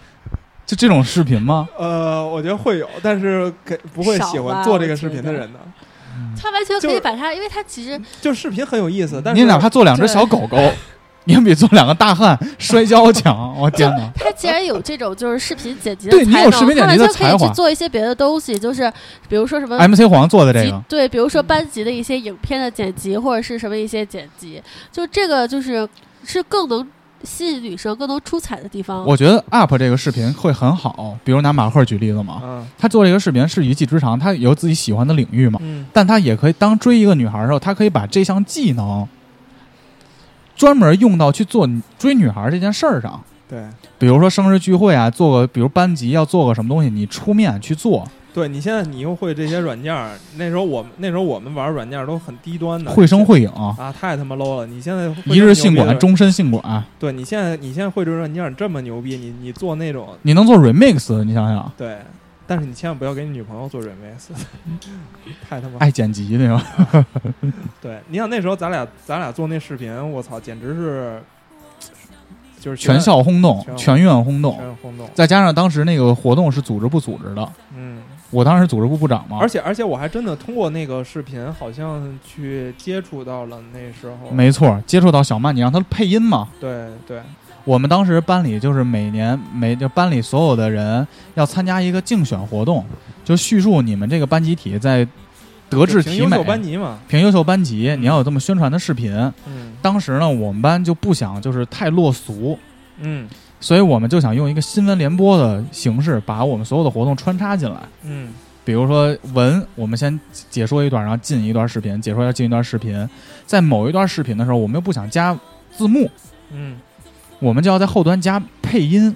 就这种视频吗？呃，我觉得会有，但是给不会喜欢做这个视频的人的。他完全可以把它，因为他其实就视频很有意思，但是你哪怕做两只小狗狗，你也比做两个大汉摔跤强。我天哪！他既然有这种就是视频剪辑的对你才能，有视频剪辑的他完全可以才华去做一些别的东西，就是比如说什么 MC 黄做的这个，对，比如说班级的一些影片的剪辑，或者是什么一些剪辑，就这个就是是更能吸引女生、更能出彩的地方。我觉得 UP 这个视频会很好。比如拿马赫举例子嘛，嗯他做这个视频是一技之长，他有自己喜欢的领域嘛，嗯但他也可以当追一个女孩的时候，他可以把这项技能专门用到去做追女孩这件事儿上。对。比如说生日聚会啊，做个比如班级要做个什么东西，你出面去做，对，你现在你又会这些软件儿，那时候我们那时候我们玩软件儿都很低端的，会声会影，啊，太他妈 low 了！你现在一日性管，终身性管，对你现在你现在会这软件儿这么牛逼，你你做那种你能做 remix，你想想，对，但是你千万不要给你女朋友做 remix，太他妈爱剪辑那种，对，你想那时候咱俩咱俩做那视频，我操，简直是就是全校轰动，全全院轰动。全轰动，再加上当时那个活动是组织部组织的，嗯，我当时组织部部长嘛而，且而且我还真的通过那个视频，好像去接触到了那时候，没错，接触到小曼，你让他配音嘛。对对，我们当时班里就是每年每就班里所有的人要参加一个竞选活动，就叙述你们这个班集体在德智体美评优秀班级嘛，评优秀班级，你要有这么宣传的视频。嗯当时呢，我们班就不想就是太落俗，嗯所以我们就想用一个新闻联播的形式，把我们所有的活动穿插进来。嗯比如说文，我们先解说一段，然后进一段视频，解说要进一段视频。在某一段视频的时候，我们又不想加字幕，嗯我们就要在后端加配音。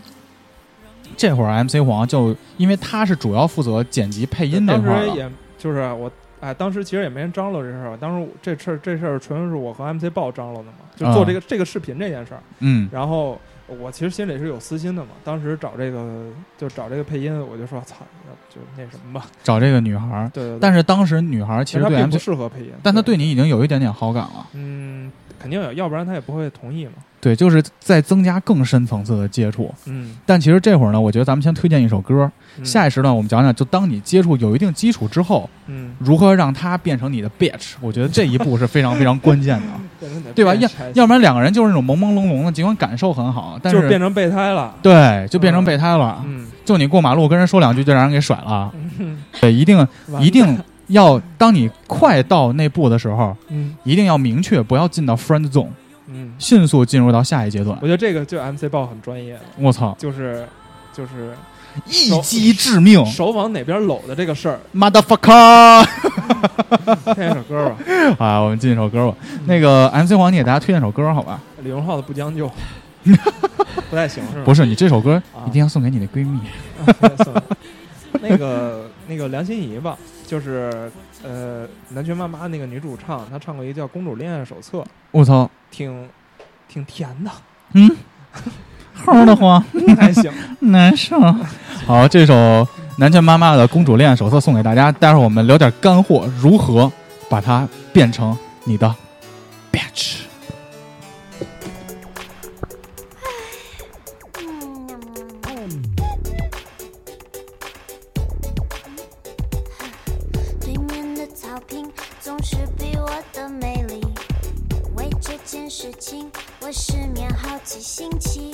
这会儿 MC 黄就因为他是主要负责剪辑配音这当块儿也就是我哎，当时其实也没人张罗这事儿，当时这事儿这事儿纯是我和 MC 豹张罗的嘛，就做这个、这个视频这件事儿。嗯然后我其实心里是有私心的嘛，当时找这个就找这个配音，我就说操，那就那什么吧。找这个女孩儿，对对对，但是当时女孩儿其实并不适合配音，但她对你已经有一点点好感了。嗯肯定有，要不然她也不会同意嘛。对，就是在增加更深层次的接触。嗯，但其实这会儿呢，我觉得咱们先推荐一首歌，嗯下一时段我们讲讲，就当你接触有一定基础之后，嗯，如何让它变成你的 bitch，我觉得这一步是非常非常关键的，对吧？要要不然两个人就是那种朦朦胧胧的，尽管感受很好，但就是变成备胎了。对就变成备胎了。嗯，就你过马路跟人说两句，就让人给甩了。嗯 对，一定完一定要，当你快到那步的时候，嗯一定要明确，不要进到 friend zone，嗯，迅速进入到下一阶段我。觉得这个就 MC 爆很专业，我操，就是就是一击致命手往哪边搂的这个事儿。，motherfucker！听一首歌吧，啊，我们进一首歌吧。那个 MC 黄，你给大家推荐首歌好吧？李荣浩的《不将就》不太行是吧？不是，你这首歌啊一定要送给你的闺蜜。那个那个梁心颐吧，就是呃南拳妈妈那个女主唱，她唱过一个叫《公主恋爱手册》，我操，挺挺甜的，嗯，齁的慌，还行。难受。好，这首南拳妈妈的《公主恋爱手册》送给大家。待会儿我们聊点干货，如何把它变成你的 bitch。情，我失眠好几星期。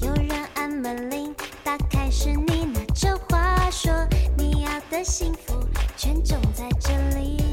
有人按门铃，打开是你拿着话说，你要的幸福全种在这里。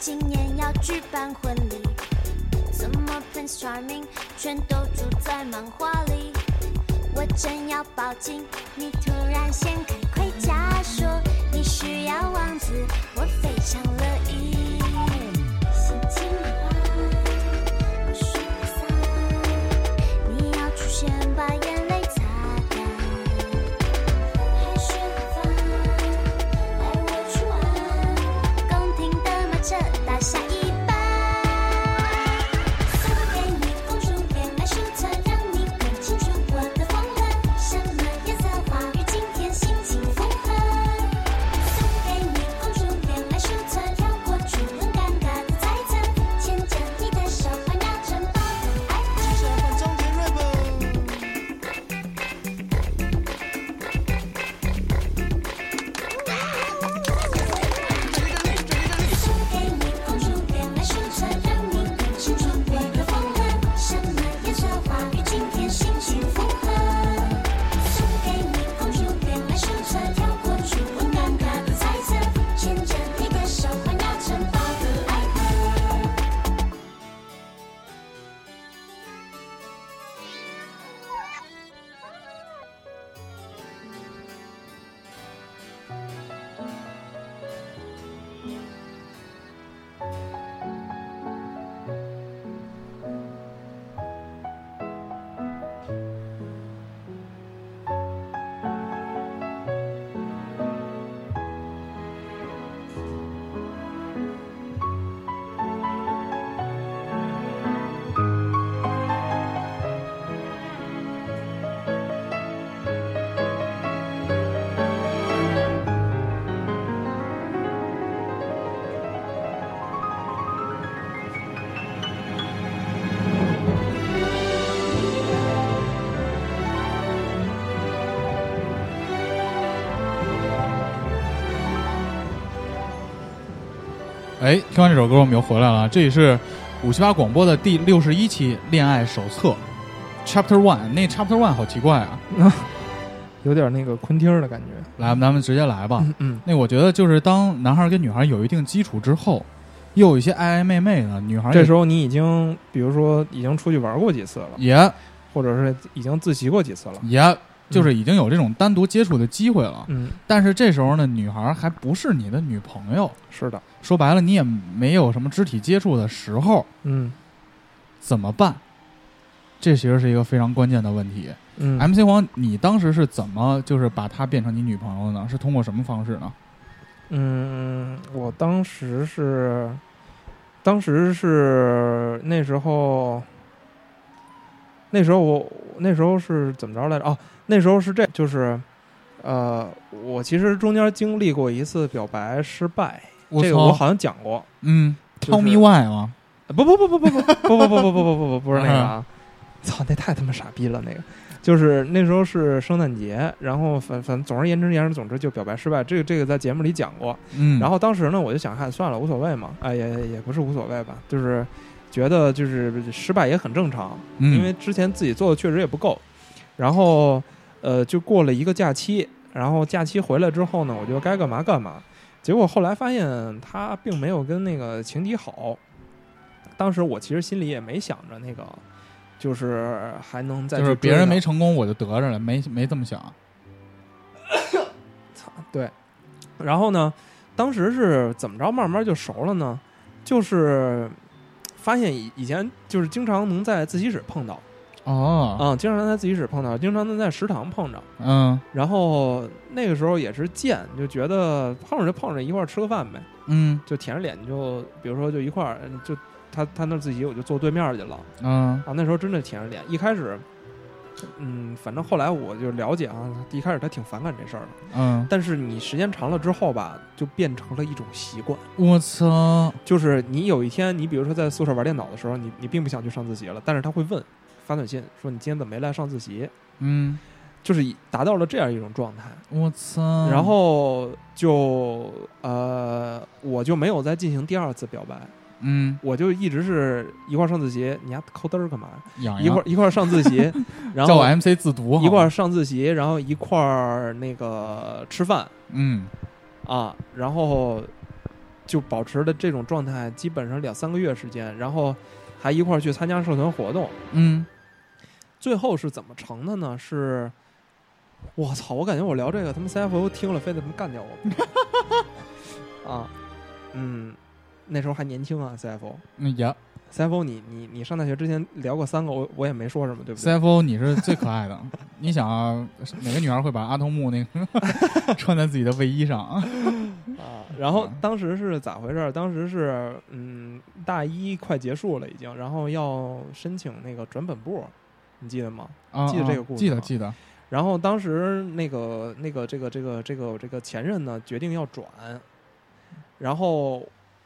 今年要举办婚礼。怎么 Prince Charming 全都住在漫画里？我正要抱紧，你突然掀开盔甲，说你需要王子，我非常乐意哎，听完这首歌，我们又回来了。这里是五七八广播的第六十一期恋爱手册，Chapter One。那 Chapter One 好奇怪啊！有点那个昆汀的感觉。来，咱们直接来吧。嗯嗯，那我觉得就是当男孩跟女孩有一定基础之后，又有一些暧暧昧昧的女孩，这时候你已经，比如说已经出去玩过几次了，也或者是已经自习过几次了。也就是已经有这种单独接触的机会了。嗯，但是这时候呢，女孩还不是你的女朋友，是的。说白了，你也没有什么肢体接触的时候，嗯怎么办？这其实是一个非常关键的问题。嗯 MC 黄，你当时是怎么就是把她变成你女朋友的呢？是通过什么方式呢？嗯，我当时是，当时是那时候，那时候我那时候是怎么着来着？哦，那时候是这，就是，呃，我其实中间经历过一次表白失败，我这个我操，好像讲过。嗯就是，Tell me why 吗？不不不不不不不不不不不不不不不是那个啊！操，那太他妈傻逼了！那个就是那时候是圣诞节，然后反反总而言之言而总之就表白失败，这个这个在节目里讲过。嗯，然后当时呢，我就想看算了，无所谓嘛，哎也也不是无所谓吧，就是觉得就是失败也很正常，嗯因为之前自己做的确实也不够。然后呃，就过了一个假期，然后假期回来之后呢，我就该干嘛干嘛。结果后来发现他并没有跟那个情敌好。当时我其实心里也没想着那个，就是还能再就是别人没成功，我就得着了，没没这么想。操，对。然后呢，当时是怎么着，慢慢就熟了呢？就是发现以以前就是经常能在自习室碰到哦，啊、经常能在自习室碰到，经常能在食堂碰着。嗯然后那个时候也是贱，就觉得碰着就碰着，一块儿吃个饭呗，嗯就舔着脸就，比如说就一块儿，就他他那自习，我就坐对面去了。嗯啊，那时候真的舔着脸。一开始，嗯，反正后来我就了解啊，一开始他挺反感这事儿的。嗯，但是你时间长了之后吧，就变成了一种习惯。我操，就是你有一天，你比如说在宿舍玩电脑的时候，你你并不想去上自习了，但是他会问，发短信说你今天怎么没来上自习？嗯，就是达到了这样一种状态。我操，然后就呃，我就没有再进行第二次表白，嗯，我就一直是一块儿上自习，你丫抠嘚儿干嘛？一块儿一块儿上自习，然后叫我 MC 自读，一块儿上自习，然后一块儿那个吃饭嗯啊，然后就保持的这种状态，基本上两三个月时间，然后还一块儿去参加社团活动。嗯最后是怎么成的呢？是，我操！我感觉我聊这个，他们 CFO 听了非得他们干掉我。啊，嗯，那时候还年轻啊，CFO。嗯呀 CFO，你你你上大学之前聊过三个，我我也没说什么，对不对？，CFO 你是最可爱的。你想啊，哪个女孩会把阿童木那个 穿在自己的卫衣上啊？啊，然后当时是咋回事儿？当时是嗯，大一快结束了已经，然后要申请那个转本部，你记得吗？啊记得这个啊故事吗记得记得，然后当时那个那个这个这个这个这个前任呢，决定要转，然后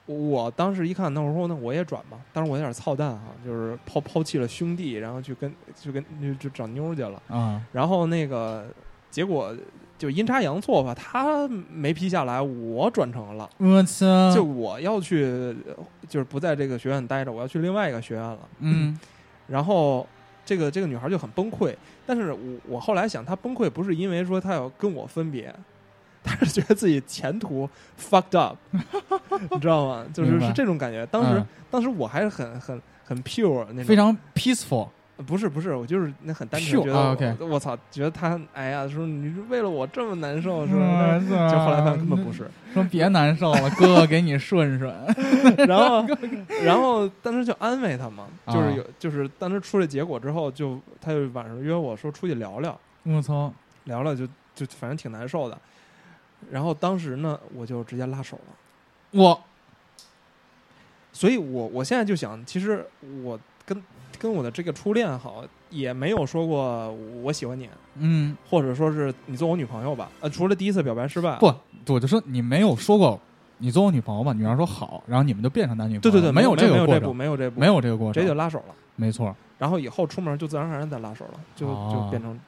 我当时一看，那我说那我也转吧，当时我有点操蛋哈，就是抛抛弃了兄弟，然后去跟去跟就就找妞去了，啊然后那个结果就阴差阳错吧，他没批下来，我转成了。我操，就我要去，就是不在这个学院待着，我要去另外一个学院了。嗯然后这个这个女孩就很崩溃，但是我我后来想，她崩溃不是因为说她要跟我分别，她是觉得自己前途 fucked up，你知道吗？就是是这种感觉。当时、嗯。当时我还是很很很 pure 那种，非常 peaceful，不是不是，我就是那很单纯觉得我、啊，OK 我操，觉得他哎呀，说你是为了我这么难受是吧？嗯是就后来发现根本不是。说别难受了，哥哥给你顺顺。然后，然后当时就安慰他嘛，啊就是有，就是当时出了结果之后，就他就晚上约我说出去聊聊，我操，聊聊就就反正挺难受的。然后当时呢，我就直接拉手了。我所以我我现在就想，其实我跟跟我的这个初恋好，也没有说过我喜欢你，嗯或者说是你做我女朋友吧。呃，除了第一次表白失败，不，我就说你没有说过你做我女朋友吧？女孩说好，然后你们就变成男女朋友。对对对，没有这个过程没有这步，，没有这个过程，直接就拉手了。没错。然后以后出门就自然而然再拉手了，就、哦就变成，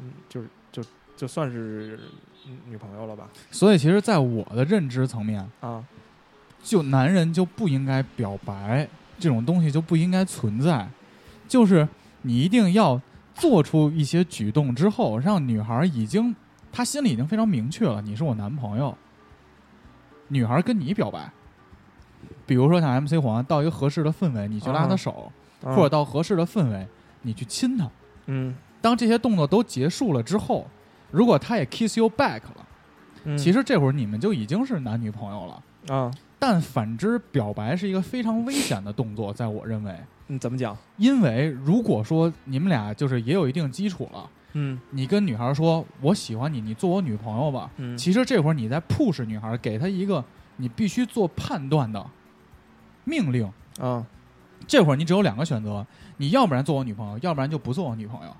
嗯，就是就就算是女女朋友了吧？所以其实，在我的认知层面，啊，就男人就不应该表白，这种东西就不应该存在，就是你一定要做出一些举动之后，让女孩已经她心里已经非常明确了，你是我男朋友。女孩跟你表白，比如说像 MC 黄到一个合适的氛围，你去拉她啊手，啊或者到合适的氛围，你去亲她。嗯，当这些动作都结束了之后，如果她也 kiss you back 了，嗯其实这会儿你们就已经是男女朋友了。啊，但反之，表白是一个非常危险的动作，在我认为，你怎么讲？因为如果说你们俩就是也有一定基础了，嗯你跟女孩说我喜欢你，你做我女朋友吧，嗯，其实这会儿你在 push 女孩，给她一个你必须做判断的命令。啊，这会儿你只有两个选择，你要不然做我女朋友，要不然就不做我女朋友。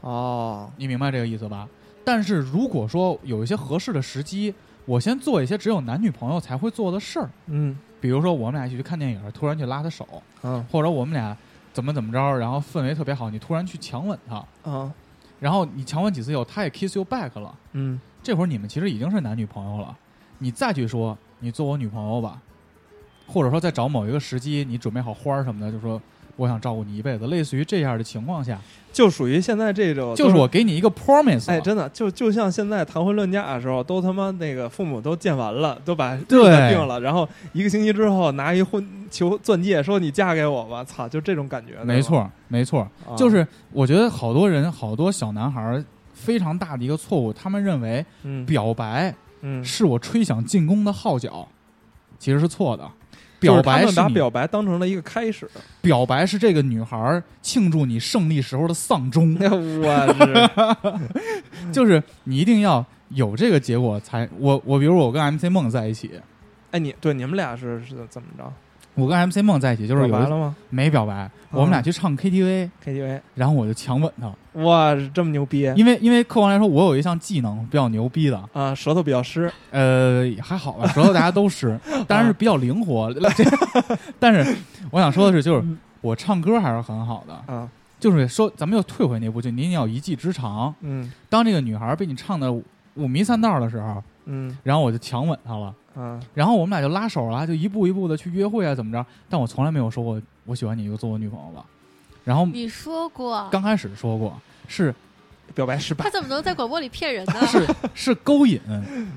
哦，你明白这个意思吧？但是如果说有一些合适的时机，我先做一些只有男女朋友才会做的事儿，嗯。比如说我们俩一起去看电影，突然去拉他手，嗯或者我们俩怎么怎么着，然后氛围特别好，你突然去强吻他，嗯，然后你强吻几次以后，他也 kiss you back 了，嗯。这会儿你们其实已经是男女朋友了，你再去说你做我女朋友吧，或者说再找某一个时机，你准备好花儿什么的，就说我想照顾你一辈子，类似于这样的情况下，就属于现在这种，就是我给你一个 promise，哎，真的就就像现在谈婚论嫁的时候，都他妈那个父母都见完了，都把对定了，然后一个星期之后拿一婚求钻戒，说你嫁给我吧，操，就这种感觉。没错，没错，就是我觉得好多人，好多小男孩儿非常大的一个错误，他们认为嗯表白嗯，是我吹响进攻的号角，其实是错的。表白把表白当成了一个开始。表白是这个女孩儿庆祝你胜利时候的丧钟，我 是，就是你一定要有这个结果才我我比如我跟 MC 梦在一起，哎，你对你们俩是是怎么着？我跟 MC 梦在一起就是有白了吗没表白，我们俩去唱 KTV，？KTV，然后我就强吻她，哇，这么牛逼因为因为客观来说我有一项技能比较牛逼的，啊！舌头比较湿，呃，还好吧，舌头大家都湿，当然是比较灵活。这但是我想说的是，就是我唱歌还是很好的，啊，就是说咱们又退回那步，就你一定要一技之长。嗯当这个女孩被你唱的五迷三道的时候，嗯然后我就强吻她了，嗯，然后我们俩就拉手了，就一步一步的去约会啊，怎么着？但我从来没有说过我喜欢你，就做我女朋友吧。然后你说过，刚开始说过是表白失败他，怎么能在广播里骗人呢？是是勾引，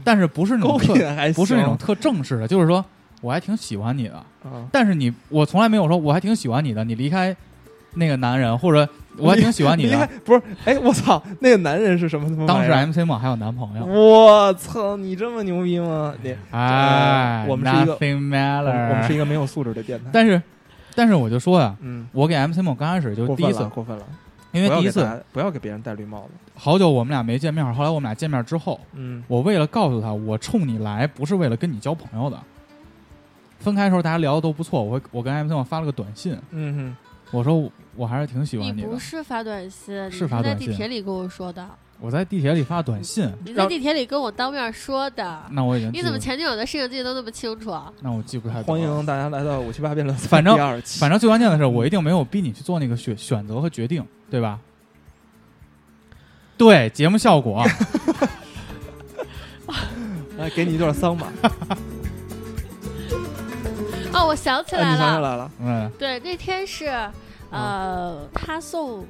但是不是那种 勾特引还不是那种特正式的，就是说我还挺喜欢你的。啊，但是你，我从来没有说我还挺喜欢你的，你离开那个男人，或者我还挺喜欢你的。不是？哎，我操，那个男人是什么当时？MC 梦还有男朋友，我操，你这么牛逼吗？你哎，我们是一个我们是一个没有素质的电台。但是，但是我就说呀，嗯，我给 MC 梦刚开始就第一次过分了，，因为第一次不要给大家不要给别人戴绿帽子。好久我们俩没见面，后来我们俩见面之后，嗯我为了告诉他我冲你来不是为了跟你交朋友的。分开的时候大家聊的都不错，我我跟 MC 梦发了个短信，嗯我说我还是挺喜欢你的不。是发短信，是发在短信地铁里跟我说的，我在地铁里发短信，你在地铁里跟我当面说的。那我已经你怎么前女友的事情记得都那么清楚？那我记不太欢迎大家来到五七八辩论反正。反正最关键的是，我一定没有逼你去做那个选选择和决定，对吧？对，节目效果，来给你一段桑吧。哦，我想起哎，来了想起了，来了？嗯，对，那天是，呃，他送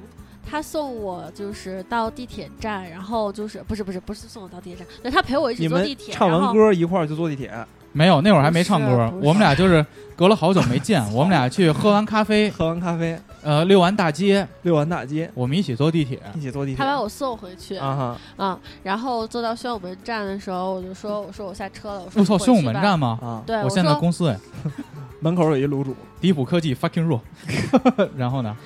他送我就是到地铁站，然后就是不是不是不是送我到地铁站，对他陪我一起坐地铁，唱完歌一块儿就坐地铁，没有，那会儿还没唱歌。我们俩就是隔了好久没见，我们俩去喝完咖啡，喝完咖啡，呃，溜完大街，溜完大街，我们一起坐地铁。一起坐地铁。他把我送回去。啊哈。啊，然后坐到宣武门站的时候，我就说我说我下车了，我说我操，宣武门站，吗？啊，对，我现在公司哎，门口有一卤煮，迪普科技 fucking 弱。然后呢？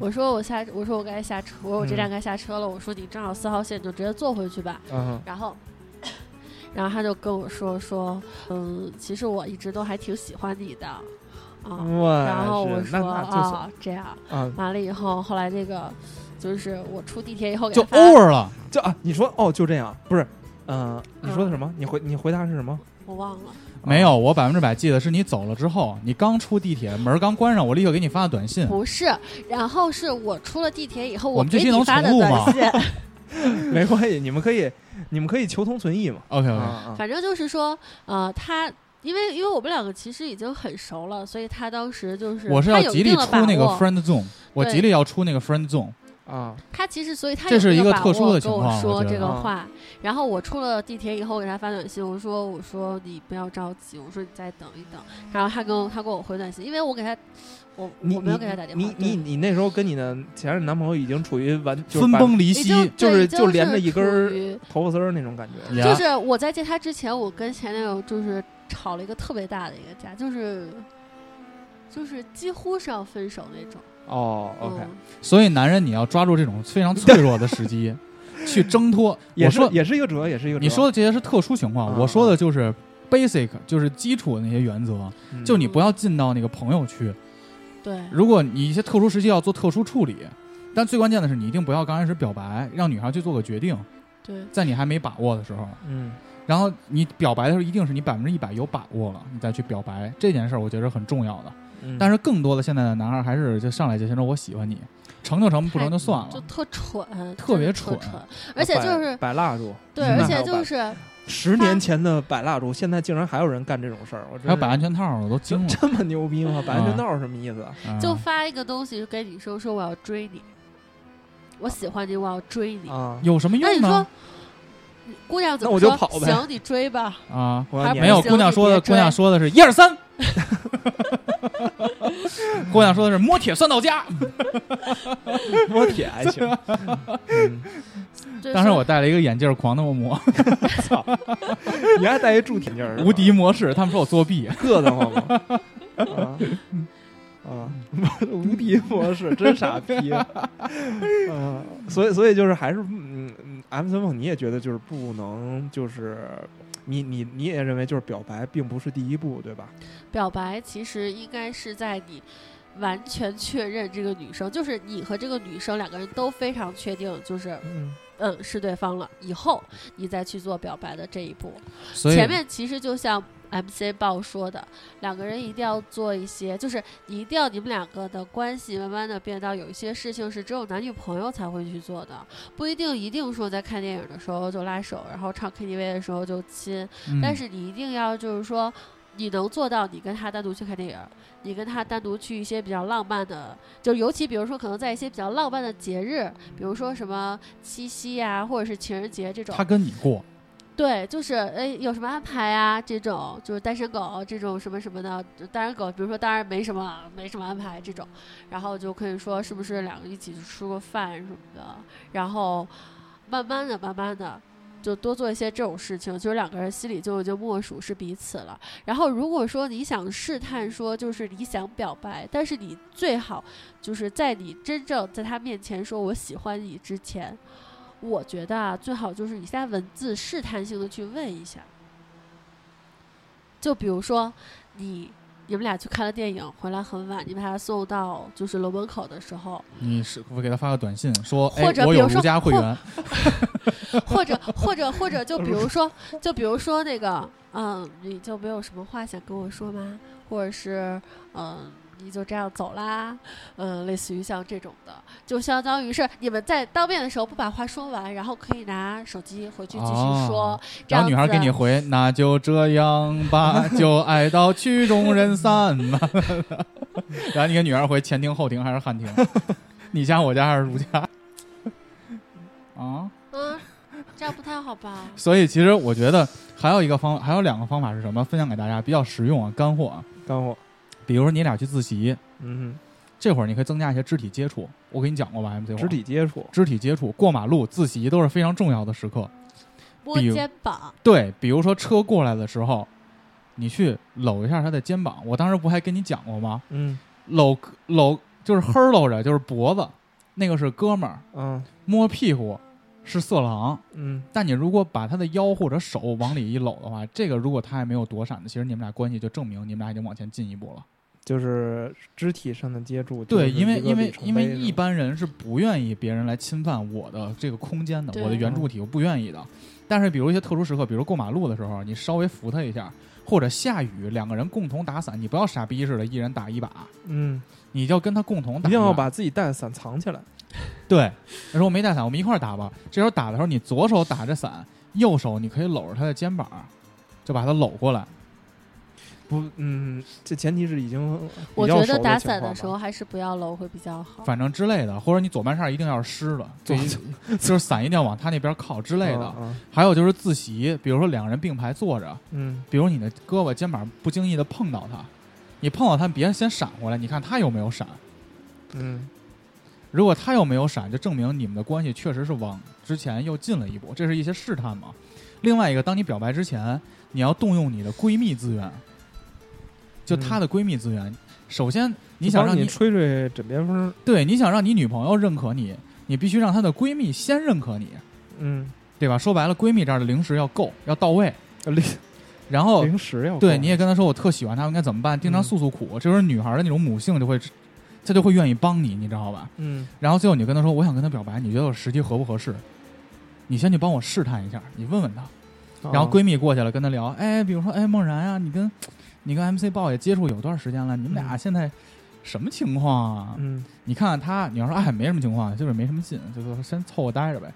我说我下我说我该下车，我说我这嗯站该下车了，我说你正好四号线，你就直接坐回去吧，嗯然后。然后他就跟我说说，嗯，其实我一直都还挺喜欢你的，啊，然后我说啊这样，啊，完了以后，后来那个就是我出地铁以后给就 over 了。就啊，你说哦，就这样，不是，嗯，你说的什么？你回你回答是什么？我忘了，没有，我百分之百记得是你走了之后，你刚出地铁门刚关上，我立刻给你发的短信。不是，然后是我出了地铁以后，我们这期能给你发的重录吗短信 没关系，你们可以，你们可以求同存异嘛。OK 啊 OK，啊，反正就是说，呃，他因为因为我们两个其实已经很熟了，所以他当时就是我是要极力出那个 friend zone，我对极力要出那个 friend zone。啊，他其实所以他这有一个特殊握跟的情况我我说这个话，然后我出了地铁以后给他发短信，我说我说你不要着急，我说你再等一等，然后他跟我他给我回短信，因为我给他我我没有给他打电话，你你你那时候跟你的前任男朋友已经处于完分崩离析，就是就连着一根头发丝儿那种感觉。就是我在见他之前，我跟前男友就是吵了一个特别大的一个架，就是就是几乎是要分手那种。哦，OK，嗯所以男人你要抓住这种非常脆弱的时机 去挣脱。也是也是一个主要，也是一个。你说的这些是特殊情况，啊我说的就是 basic，就是基础的那些原则。嗯就你不要进到那个朋友区。对，如果你一些特殊时期要做特殊处理，但最关键的是你一定不要刚开始表白，让女孩去做个决定，对，在你还没把握的时候。嗯然后你表白的时候，一定是你百分之一百有把握了，你再去表白这件事儿，我觉得是很重要的。嗯，但是更多的现在的男孩还是就上来就先说我喜欢你，成就成，不成就算了。就特蠢，特别蠢而且就是摆蜡烛，对，嗯而且就是十年前的摆蜡烛，现在竟然还有人干这种事儿，我真是还有摆安全套，我都惊了。这么牛逼吗？摆安全套是什么意思？啊 就发一个东西给女生说我要追你，我喜欢你，我要追你。啊，有什么那你说用呢？，姑娘怎那么说？我就跑呗行，你追吧。啊，没有，行姑娘说的，你别追姑娘说的是一二三。姑娘说的是摸铁算到家。摸铁还行。嗯当时我戴了一个眼镜，狂那么摸，你还带一铸铁镜儿，无敌模式。他们说我作弊，硌得慌吗？啊啊！无敌模式 真傻逼。嗯，所以所以就是还是嗯嗯，M 三梦你也觉得就是不能就是你你你也认为就是表白并不是第一步对吧？表白其实应该是在你完全确认这个女生，就是你和这个女生两个人都非常确定，就是嗯嗯是对方了，以后你再去做表白的这一步。所以前面其实就像 MC 报说的，两个人一定要做一些，就是你一定要你们两个的关系慢慢的变到有一些事情是只有男女朋友才会去做的，不一定一定说在看电影的时候就拉手，然后唱 KTV 的时候就亲，嗯但是你一定要就是说。你能做到，你跟他单独去看电影，你跟他单独去一些比较浪漫的，就尤其比如说可能在一些比较浪漫的节日，比如说什么七夕呀、或者是情人节这种，他跟你过，对，就是哎，有什么安排啊？这种就是单身狗这种什么什么的，单身狗，比如说当然没什么没什么安排这种，然后就可以说是不是两个一起去吃个饭什么的，然后慢慢的、慢慢的。就多做一些这种事情，就是两个人心里就就默数是彼此了。然后如果说你想试探说，就是你想表白，但是你最好就是在你真正在他面前说我喜欢你之前，我觉得啊，最好就是你先文字试探性的去问一下，就比如说你你们俩去看了电影，回来很晚，你把他送到就是楼门口的时候，你是我给他发个短信说，哎或者，比如说家会员，或者或者或者就比如说就比如说那个嗯，你就没有什么话想跟我说吗？或者是嗯。你就这样走啦，嗯，类似于像这种的，就相当于是你们在当面的时候不把话说完，然后可以拿手机回去继续说，哦然后女孩给你回，那就这样吧，就爱到曲终人散吧。然后你给女孩回前庭后庭还是汉庭？你家我家还是如家？啊，嗯，这样不太好吧？所以其实我觉得还有一个方，还有两个方法是什么？分享给大家，比较实用啊，干货啊。干货，比如说你俩去自习，嗯这会儿你可以增加一些肢体接触。我给你讲过吧，MC 哼，黄肢体接触，肢体接触，过马路、自习都是非常重要的时刻。摸比如肩膀，对，比如说车过来的时候，你去搂一下他的肩膀。我当时不还跟你讲过吗？嗯搂搂就是呵搂着，就是脖子，那个是哥们儿；嗯摸屁股是色狼。嗯但你如果把他的腰或者手往里一搂的话，这个如果他还没有躲闪的，其实你们俩关系就证明你们俩已经往前进一步了。就是肢体上的接触，对，因为因为因为一般人是不愿意别人来侵犯我的这个空间的，我的圆柱体我不愿意的。但是比如一些特殊时刻，比如过马路的时候，你稍微扶他一下，或者下雨，两个人共同打伞，你不要傻逼似的，一人打一把，嗯，你就跟他共同打一定要把把自己带的伞藏起来，对。他说我没带伞，我们一块儿打吧。这时候打的时候，你左手打着伞，右手你可以搂着他的肩膀，就把他搂过来。不，嗯，这前提是已经我觉得打伞的时候还是不要搂会比较好。反正之类的，或者你左半扇一定要是湿了，就 就是伞一定要往他那边靠之类的。嗯还有就是自习，比如说两个人并排坐着，嗯比如你的胳膊肩膀不经意的碰到他，你碰到他别先闪过来，你看他有没有闪。嗯如果他又没有闪，就证明你们的关系确实是往之前又进了一步，这是一些试探嘛。另外一个，当你表白之前，你要动用你的闺蜜资源，就她的闺蜜资源。首先，你想让你你吹吹枕边风，对你想让你女朋友认可你，你必须让她的闺蜜先认可你，嗯，对吧？说白了，闺蜜这儿的零食要够，要到位。零然后零食要对，你也跟她说我特喜欢她，应该怎么办？经常嗯诉诉苦，这时候女孩的那种母性就会，她就会愿意帮你，你知道吧？嗯然后最后你就跟他说，我想跟他表白，你觉得我时机合不合适？你先去帮我试探一下，你问问他。然后哦闺蜜过去了，跟她聊，哎，比如说，哎，梦然啊、你跟你跟 MC 豹也接触有段时间了，你们俩嗯现在什么情况啊？嗯你看看他，你要说哎没什么情况，就是没什么劲，就是先凑合待着呗。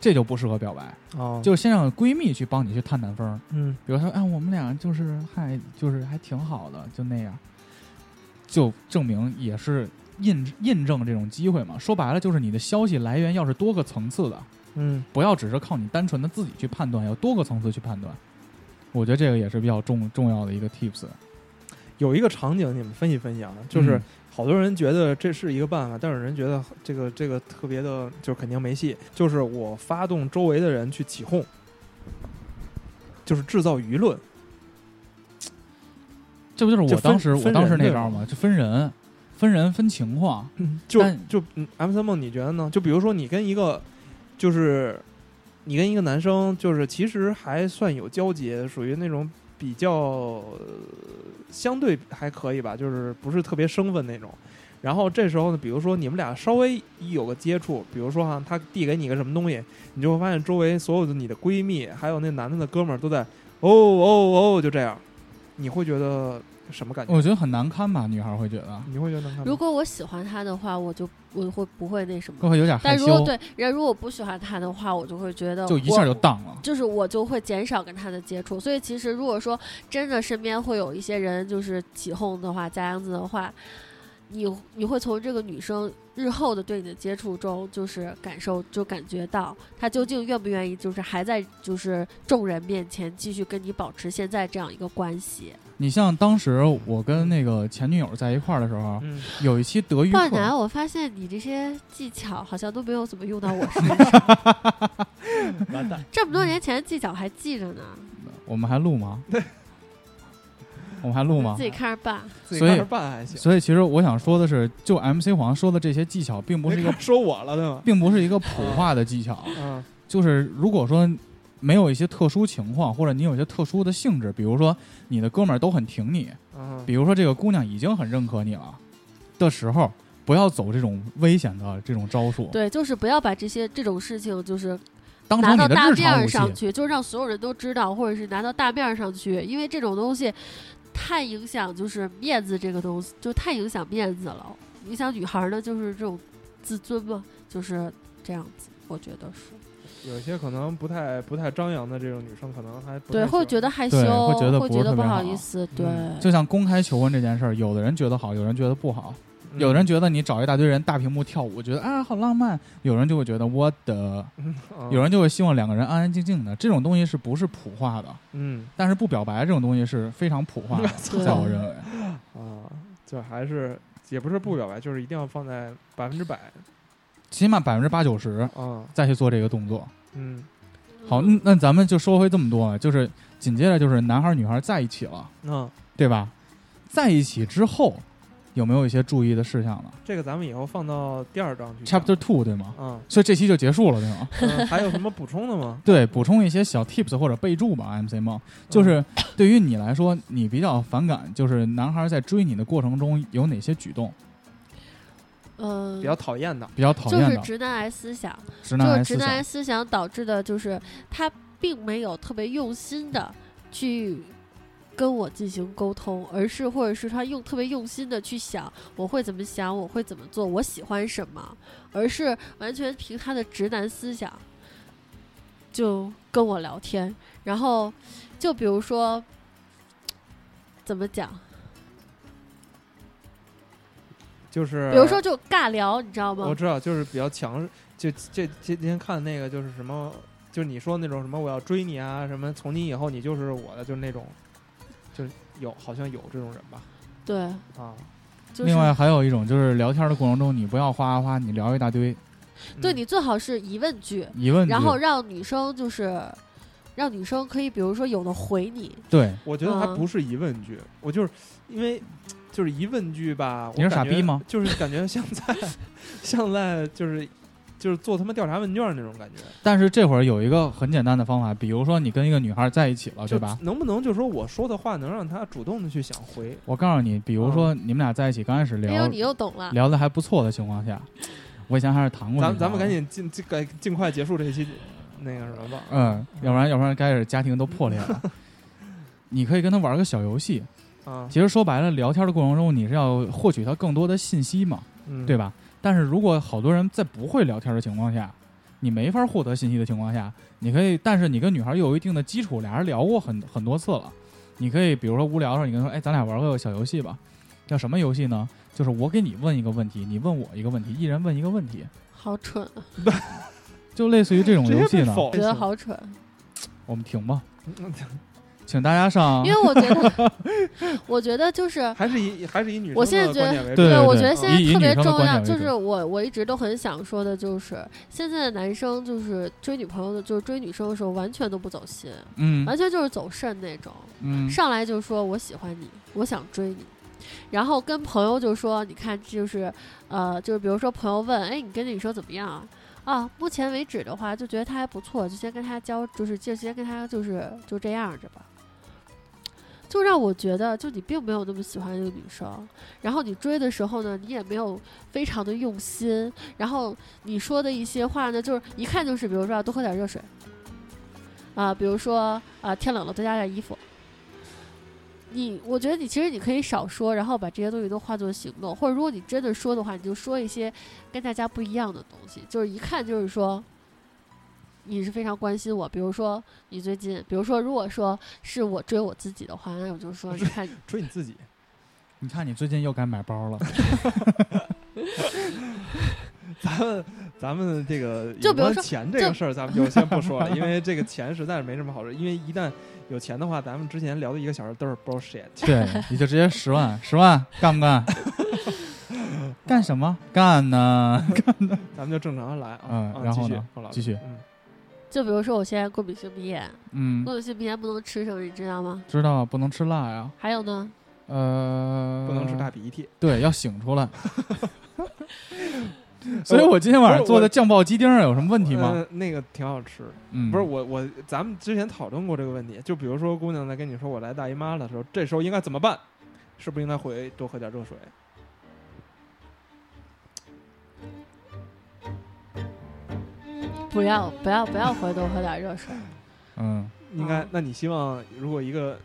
这就不适合表白，哦就先让闺蜜去帮你去探探风。嗯比如说，哎，我们俩就是还就是还挺好的，就那样，就证明也是印印证这种机会嘛。说白了，就是你的消息来源要是多个层次的，嗯不要只是靠你单纯的自己去判断，要多个层次去判断。我觉得这个也是比较重重要的一个 tips。有一个场景你们分析分析啊，就是嗯好多人觉得这是一个办法，但是有人觉得这个这个特别的，就肯定没戏。就是我发动周围的人去起哄，就是制造舆论。这不就是我当时我当时那招吗？就分人，分人分情况。就就嗯，M 三梦，你觉得呢？就比如说你跟一个，就是你跟一个男生，就是其实还算有交集，属于那种比较、相对还可以吧，就是不是特别生分那种。然后这时候呢，比如说你们俩稍微一有个接触，比如说哈，他递给你个什么东西，你就会发现周围所有的你的闺蜜，还有那男的的哥们儿都在哦哦哦，就这样，你会觉得什么感觉？我觉得很难堪吧，女孩会觉得你会觉得难看如果我喜欢他的话，我就我会不会那什么？会有点害羞，但如果对人如果不喜欢他的话，我就会觉得就一下就荡了。就是我就会减少跟他的接触。所以其实如果说真的身边会有一些人就是起哄的话、加样子的话，你你会从这个女生日后的对你的接触中，就是感受 就感觉到她究竟愿不愿意，就是还在就是众人面前继续跟你保持现在这样一个关系。你像当时我跟那个前女友在一块儿的时候，嗯，有一期德育课，冠南，我发现你这些技巧好像都没有怎么用到我身上，完蛋，这么多年前的技巧还记着呢，我们还录吗？我们还录吗自？己看着办。所以自己看着办还行。所以其实我想说的是，就 MC 黄说的这些技巧，并不是一个，说我了，对吗？并不是一个普化的技巧。嗯就是如果说没有一些特殊情况，或者你有一些特殊的性质，比如说你的哥们儿都很挺你，嗯，比如说这个姑娘已经很认可你了的时候，不要走这种危险的这种招数，对，就是不要把这些这种事情就是当拿到成你的日大面。上去，就是让所有人都知道，或者是拿到大面儿上去，因为这种东西太影响就是面子这个东西，就太影响面子了。你想女孩儿呢，就是这种自尊嘛，就是这样子，我觉得是有些可能不太不太张扬的这种女生，可能还不对，会觉得害羞，会觉得不是觉得不特别好好意思，对。嗯就像公开求婚这件事儿，有的人觉得好，有人觉得不好。嗯有人觉得你找一大堆人大屏幕跳舞，觉得啊好浪漫；有人就会觉得我的，嗯有人就会希望两个人安安静静的。这种东西是不是普化的？嗯但是不表白这种东西是非常普化的，在我认为。啊，就还是也不是不表白，就是一定要放在百分之百起码百分之八九十啊，再去做这个动作。嗯好，嗯那咱们就说回这么多，就是紧接着就是男孩女孩在一起了，嗯对吧？在一起之后有没有一些注意的事项呢这个咱们以后放到第二章去。？Chapter Two 对吗？嗯，所以这期就结束了，对吗？嗯还有什么补充的吗？对，补充一些小 tips 或者备注吧，MC 梦。就是对于你来说，你比较反感，就是男孩在追你的过程中有哪些举动嗯，比较讨厌的，比较讨厌的？就是直男癌思想，直男就是癌思想直男癌。思想导致的，就是他并没有特别用心的去跟我进行沟通，而是或者是他用特别用心的去想我会怎么想，我会怎么做，我喜欢什么，而是完全凭他的直男思想就跟我聊天，然后就比如说。怎么讲？就是比如说就尬聊，你知道吗我？知道，就是比较强势。就这这今天看的那个，就是什么，就是你说那种什么我要追你啊，什么从今以后你就是我的，就是那种，就是有好像有这种人吧？对，啊，就是另外还有一种就是聊天的过程中，你不要哗哗哗，你聊一大堆对嗯你最好是疑问句，疑问句，然后让女生就是让女生可以，比如说有的回你，对，我觉得还嗯不是疑问句，我就是因为就是疑问句吧，你是傻逼吗就是感觉像在 像在就是就是做他妈调查问卷那种感觉，但是这会儿有一个很简单的方法，比如说你跟一个女孩在一起了，对吧？能不能就说我说的话能让她主动的去想回？我告诉你，比如说你们俩在一起刚开始哎呦，聊你又懂了。聊的还不错的情况下，我以前还是谈过的。咱咱们赶紧尽尽赶尽快结束这一期那个什么吧。嗯，要不然要不然该是家庭都破裂了。你可以跟他玩个小游戏，啊，其实说白了，聊天的过程中你是要获取他更多的信息嘛，嗯，对吧？但是如果好多人在不会聊天的情况下，你没法获得信息的情况下，你可以，但是你跟女孩又有一定的基础，俩人聊过很很多次了，你可以比如说无聊的时候，你跟她说，哎，咱俩玩个小游戏吧，叫什么游戏呢？就是我给你问一个问题，你问我一个问题，一人问一个问题，好蠢，啊 就类似于这种游戏呢。我觉得好蠢，我们停吧，嗯 请大家上因为我觉得，我觉得就是还是以还是以女生我现在觉得观点为主。对对我觉得现在特别重要，就是我我一直都很想说的，就是现在的男生就是追女朋友的，就是追女生的时候完全都不走心，嗯完全就是走肾那种，嗯上来就说我喜欢你，我想追你。然后跟朋友就说，你看，就是，呃，就是比如说朋友问，哎，你跟这女生怎么样啊？啊，目前为止的话，就觉得她还不错，就先跟她交，就是就先跟她就是就这样着吧。就让我觉得，就你并没有那么喜欢这个女生，然后你追的时候呢，你也没有非常的用心，然后你说的一些话呢，就是一看就是，比如说要多喝点热水，啊，比如说啊天冷了多加点衣服。你我觉得你其实你可以少说，然后把这些东西都化作行动，或者如果你真的说的话，你就说一些跟大家不一样的东西，就是一看就是说你是非常关心我。比如说你最近，比如说如果说是我追我自己的话，那我就说你看追你自己，你看你最近又该买包了，咱们咱们这个有关就比如说钱这个事儿，咱们就先不说了，因为这个钱实在是没什么好说。因为一旦有钱的话，咱们之前聊的一个小时都是 bullshit。对，你就直接十万，十万干不干？干什么？干呢？干咱们就正常来啊。嗯啊然后呢继续嗯，就比如说我现在过敏性鼻炎，嗯，过敏性鼻炎不能吃什么，你知道吗？知道不能吃辣呀，还有呢，呃，不能吃大鼻涕。对，要醒出来。所以我今天晚上做的酱爆鸡丁儿有什么问题吗？呃那个挺好吃。嗯，不是我我咱们之前讨论过这个问题，就比如说姑娘在跟你说我来大姨妈的时候，这时候应该怎么办？是不是应该回多喝点热水？不要不要不要回头喝点热水，嗯，应该啊，那你希望如果一个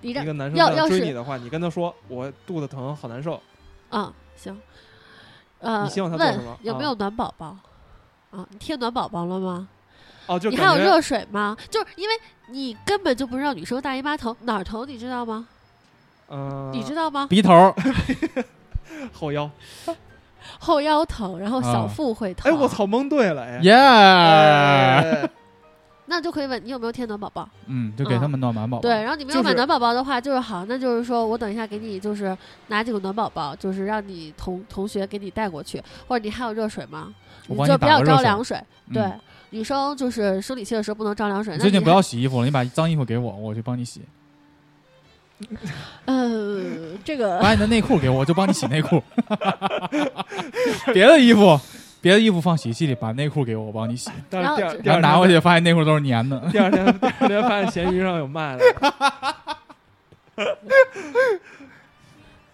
一个男生要要是追你的话，你跟他说我肚子疼，好难受。啊，行。呃，你希望他做什么问有没啊有暖宝宝？啊，你贴暖宝宝了吗？哦，就你还有热水吗？就是因为你根本就不知道女生大姨妈疼哪儿疼，你知道吗？嗯，你知道吗？鼻头，后腰。后腰疼，然后小啊腹会疼。哎，我！操，蒙对了哎。耶，哎那就可以问你有没有贴暖宝宝。嗯，就给他们暖暖宝宝。对，，然后你没有买暖宝宝的话，就是好，那就是说我等一下给你就是拿几个暖宝宝，就是让你同同学给你带过去，或者你还有热水吗？我帮就不要打个热水。着凉水。嗯对，女生就是生理期的时候不能着凉水。你最近不要洗衣服了，你把脏衣服给我，我去帮你洗。呃，这个把你的内裤给我，我就帮你洗内裤。别的衣服，别的衣服放洗衣机里，把内裤给我，我帮你洗。但是第二然后就第二天然后拿回去，发现内裤都是粘的。第二天第二天发现闲鱼上有卖的，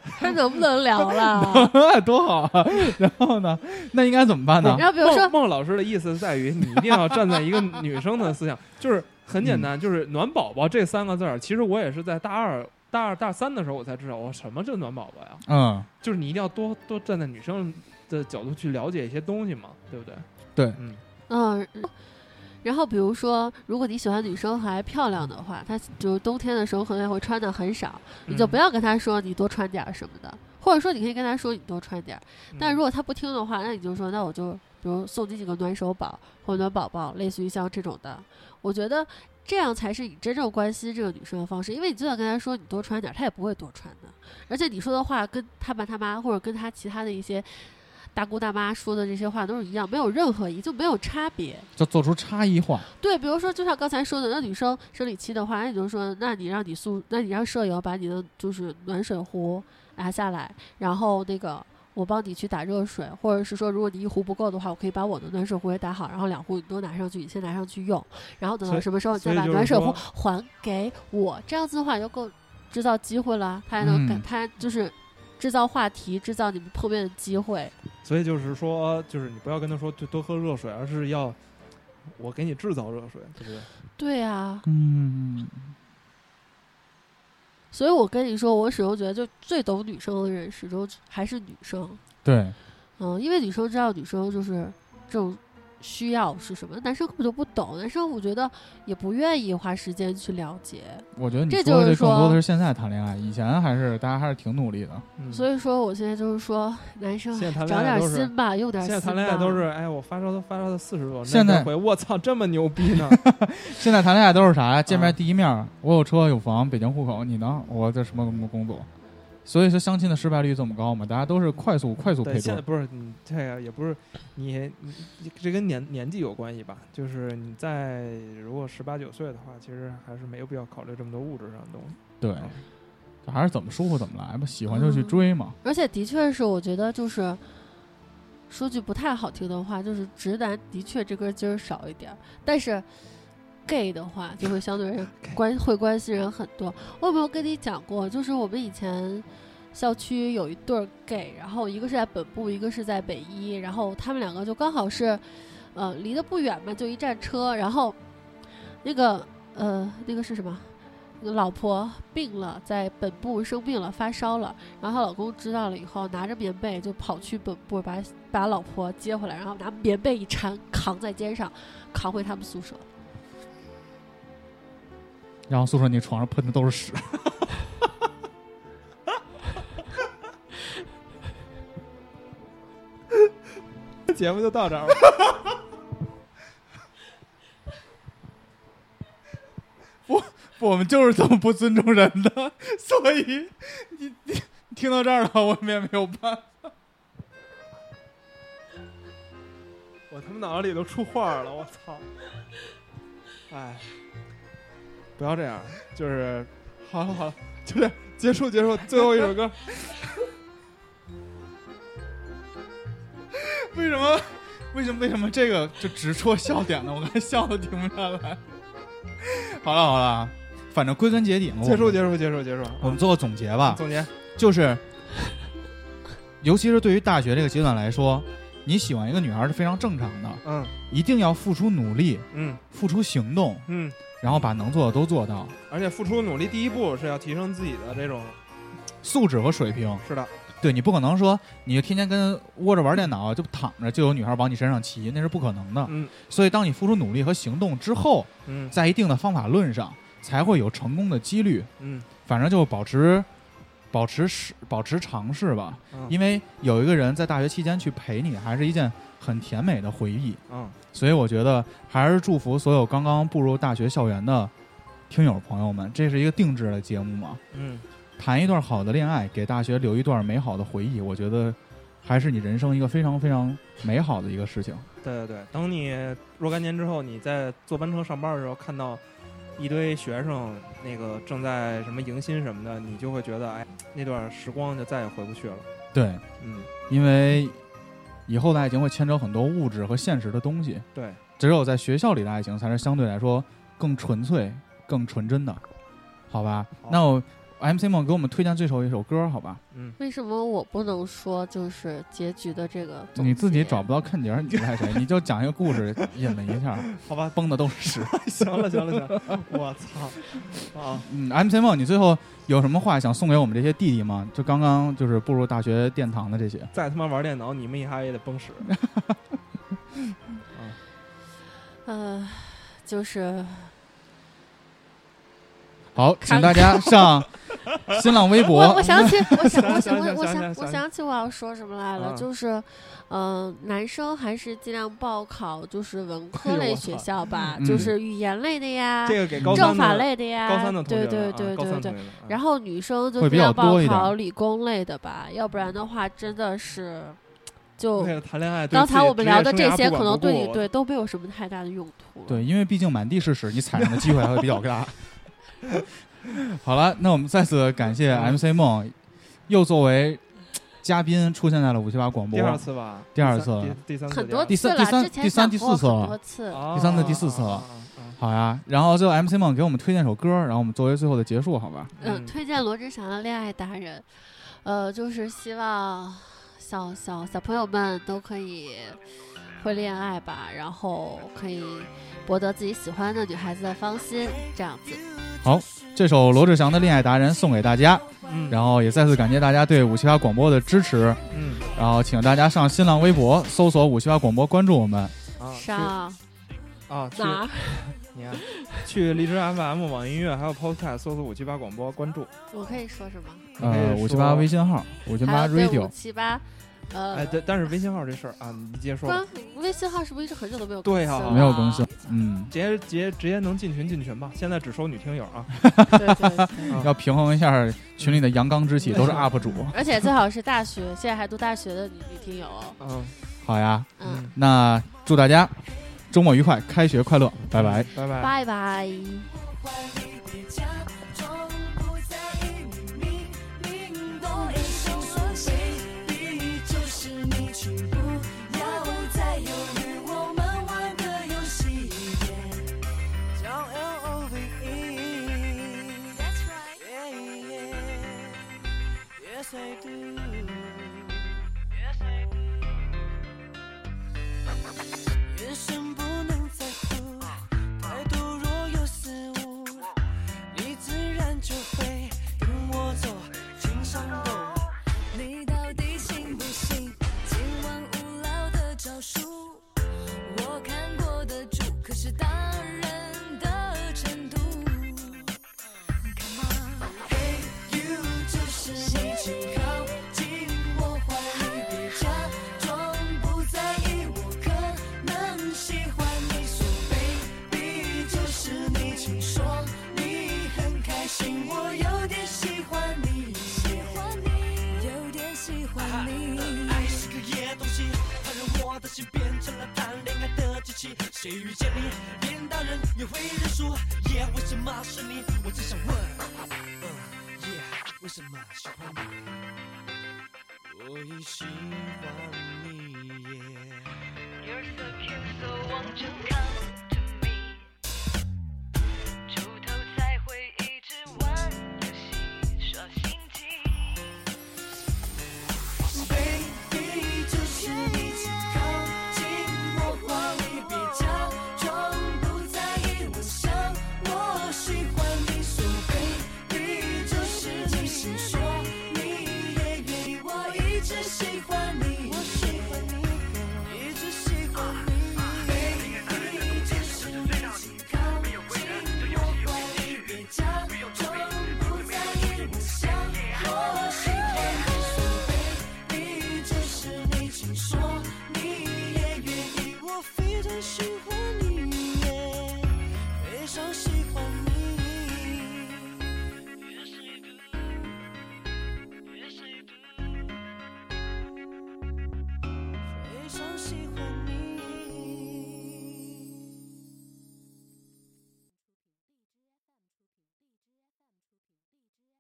还能不能聊了？多好啊！然后呢？那应该怎么办呢？然后比如说孟孟老师的意思在于，你一定要站在一个女生的思想，就是很简嗯单，就是“暖宝宝”这三个字儿。其实我也是在大二、大二、大三的时候我才知道，我什么是暖宝宝呀？嗯，就是你一定要多多站在女生的角度去了解一些东西嘛，对不对？对，嗯，嗯，然后比如说，如果你喜欢女生还漂亮的话，她就是冬天的时候可能会穿的很少，你就嗯不要跟她说你多穿点儿什么的，或者说你可以跟她说你多穿点儿。但嗯如果她不听的话，那你就说那我就比如送你几个暖手宝或者暖宝宝，类似于像这种的，我觉得。这样才是你真正关心这个女生的方式，因为你就算跟她说你多穿点儿，她也不会多穿的。而且你说的话跟她爸她妈或者跟她其他的一些大姑大妈说的这些话都是一样，没有任何一就没有差别。就做出差异化。对，比如说就像刚才说的，那女生生理期的话，那你就说，那你让你宿，那你让舍友把你的就是暖水壶拿下来，然后那个我帮你去打热水，或者是说，如果你一壶不够的话，我可以把我的暖水壶也打好，然后两壶你都拿上去，你先拿上去用，然后等到什么时候你再把暖水壶还给我，这样子的话就够制造机会了，他还能感、嗯他就是制造话题，制造你们碰面的机会。所以就是说，就是你不要跟他说就多喝热水，而是要我给你制造热水，对不对？对啊，嗯，所以我跟你说，我始终觉得，就最懂女生的人，始终还是女生。对，嗯，因为女生知道女生就是这种需要是什么，男生根本就不懂，男生我觉得也不愿意花时间去了解。我觉得你这说的就是说更多的是现在谈恋爱，以前还是大家还是挺努力的。嗯，所以说，我现在就是说，男生现在谈长点恋爱都是心吧，用点心。现在谈恋爱都是，哎，我发烧都发烧到四十多，现在回我操，这么牛逼呢？现在谈恋爱都是啥呀？见面啊第一面，我有车有房，北京户口，你呢？我在什么什么工作？所以说相亲的失败率这么高嘛？大家都是快速快速对，配对。现在不是你这个也不是你这跟年年纪有关系吧？就是你在如果十八九岁的话，其实还是没有必要考虑这么多物质上的东西。对，还是怎么舒服怎么来吧，喜欢就去追嘛。而且的确是，我觉得就是说句不太好听的话，就是直男的确这根筋儿少一点儿，但是 gay 的话就会相对人关会关心人很多。我有没有跟你讲过？就是我们以前校区有一对儿 gay，然后一个是在本部，一个是在北一，然后他们两个就刚好是呃离得不远嘛，就一站车，然后那个呃那个是什么？老婆病了，在本部生病了，发烧了。然后她老公知道了以后，拿着棉被就跑去本部把把老婆接回来，然后拿棉被一缠，扛在肩上，扛回他们宿舍。然后宿舍你床上喷的都是屎。节目就到这儿吧。我，我们就是这么不尊重人的，所以你你你听到这儿了，我们也没有办法。我他妈脑子里都出画了，我操！哎，不要这样，就是好了好了，就这样结束结束，最后一首歌。为什么？为什么？为什么这个就直戳笑点呢？我刚才笑都停不下来。好了好了，反正归根结底，结束结束结束结束，我们做个总结吧，总结，就是，尤其是对于大学这个阶段来说，你喜欢一个女孩是非常正常的，嗯一定要付出努力，嗯付出行动，嗯，然后把能做的都做到，而且付出努力第一步是要提升自己的这种，素质和水平。是的，对你不可能说你就天天跟窝着玩电脑就躺着就有女孩往你身上骑，那是不可能的。嗯所以当你付出努力和行动之后，嗯在一定的方法论上才会有成功的几率。嗯反正就保持保持试保持尝试吧，嗯因为有一个人在大学期间去陪你，还是一件很甜美的回忆。嗯，所以我觉得还是祝福所有刚刚步入大学校园的听友朋友们，这是一个定制的节目嘛，嗯谈一段好的恋爱，给大学留一段美好的回忆，我觉得还是你人生一个非常非常美好的一个事情。对对对，等你若干年之后，你在坐班车上班的时候，看到一堆学生那个正在什么迎新什么的，你就会觉得，哎，那段时光就再也回不去了。对，嗯，因为以后的爱情会牵扯很多物质和现实的东西，对，只有在学校里的爱情才是相对来说更纯粹、更纯真的，好吧？好。那我 MC 梦给我们推荐最后一首歌，好吧？嗯，为什么我不能说就是结局的这个？你自己找不到看点，你赖谁？你就讲一个故事，引了一下，好吧，崩的都是屎。行了行了行了，我操啊！嗯，MC 梦，你最后有什么话想送给我们这些弟弟吗？就刚刚就是步入大学殿堂的这些，再他妈玩电脑，你们一哈也得崩屎。啊呃，就是好，请大家上新浪微博。我我想起，我想我想我我想我想起我要说什么来了，啊就是，嗯，男生还是尽量报考就是文 科类学校吧，嗯就是语言类的呀，这个给高政法类的呀，高三的对对对对对。然后女生就尽量报考理工类的吧，要不然的话真的是就谈恋爱，刚才我们聊的这些可能对你对都没有什么太大的用途。对，，因为毕竟满地是屎，你踩上的机会还会比较大。好了，那我们再次感谢嗯。MC 梦，又作为嘉宾出现在了五七八广播。第二次吧，第二次。第第三次很多第次了，三第三第三第四次了。很多次。啊第三次第四次了。好呀，然后最后 MC 梦给我们推荐首歌，然后我们作为最后的结束，好吧？嗯，嗯。推荐罗志祥的《恋爱达人》，呃，就是希望小小小朋友们都可以会恋爱吧，然后可以博得自己喜欢的女孩子的芳心，这样子。好，这首罗志祥的《恋爱达人》送给大家，嗯，然后也再次感谢大家对五七八广播的支持，嗯然后请大家上新浪微博搜索五七八广播，关注我们。上啊去哪？你看去荔枝 FM、网易音乐还有 Podcast 搜索五七八广播关注。我可以说什么？呃，五七八微信号，五七八 radio，七八，呃，哎，对，但是微信号这事儿啊，你接着说官，微信号是不是一直很久都没有对啊更新了没有更新。嗯，直接直接直接能进群进群吧。现在只收女听友啊。对对对，啊要平衡一下群里的阳刚之气，都是 UP 主。而且最好是大学，现在还读大学的女女听友哦。嗯好呀，嗯，那祝大家周末愉快，开学快乐，拜拜。拜拜。拜拜。主可谁遇见你，连大人也会认输。耶，为什么是你？我只想问，嗯，耶，为什么喜欢你？我已喜欢你，耶。You're so cute, so won't you come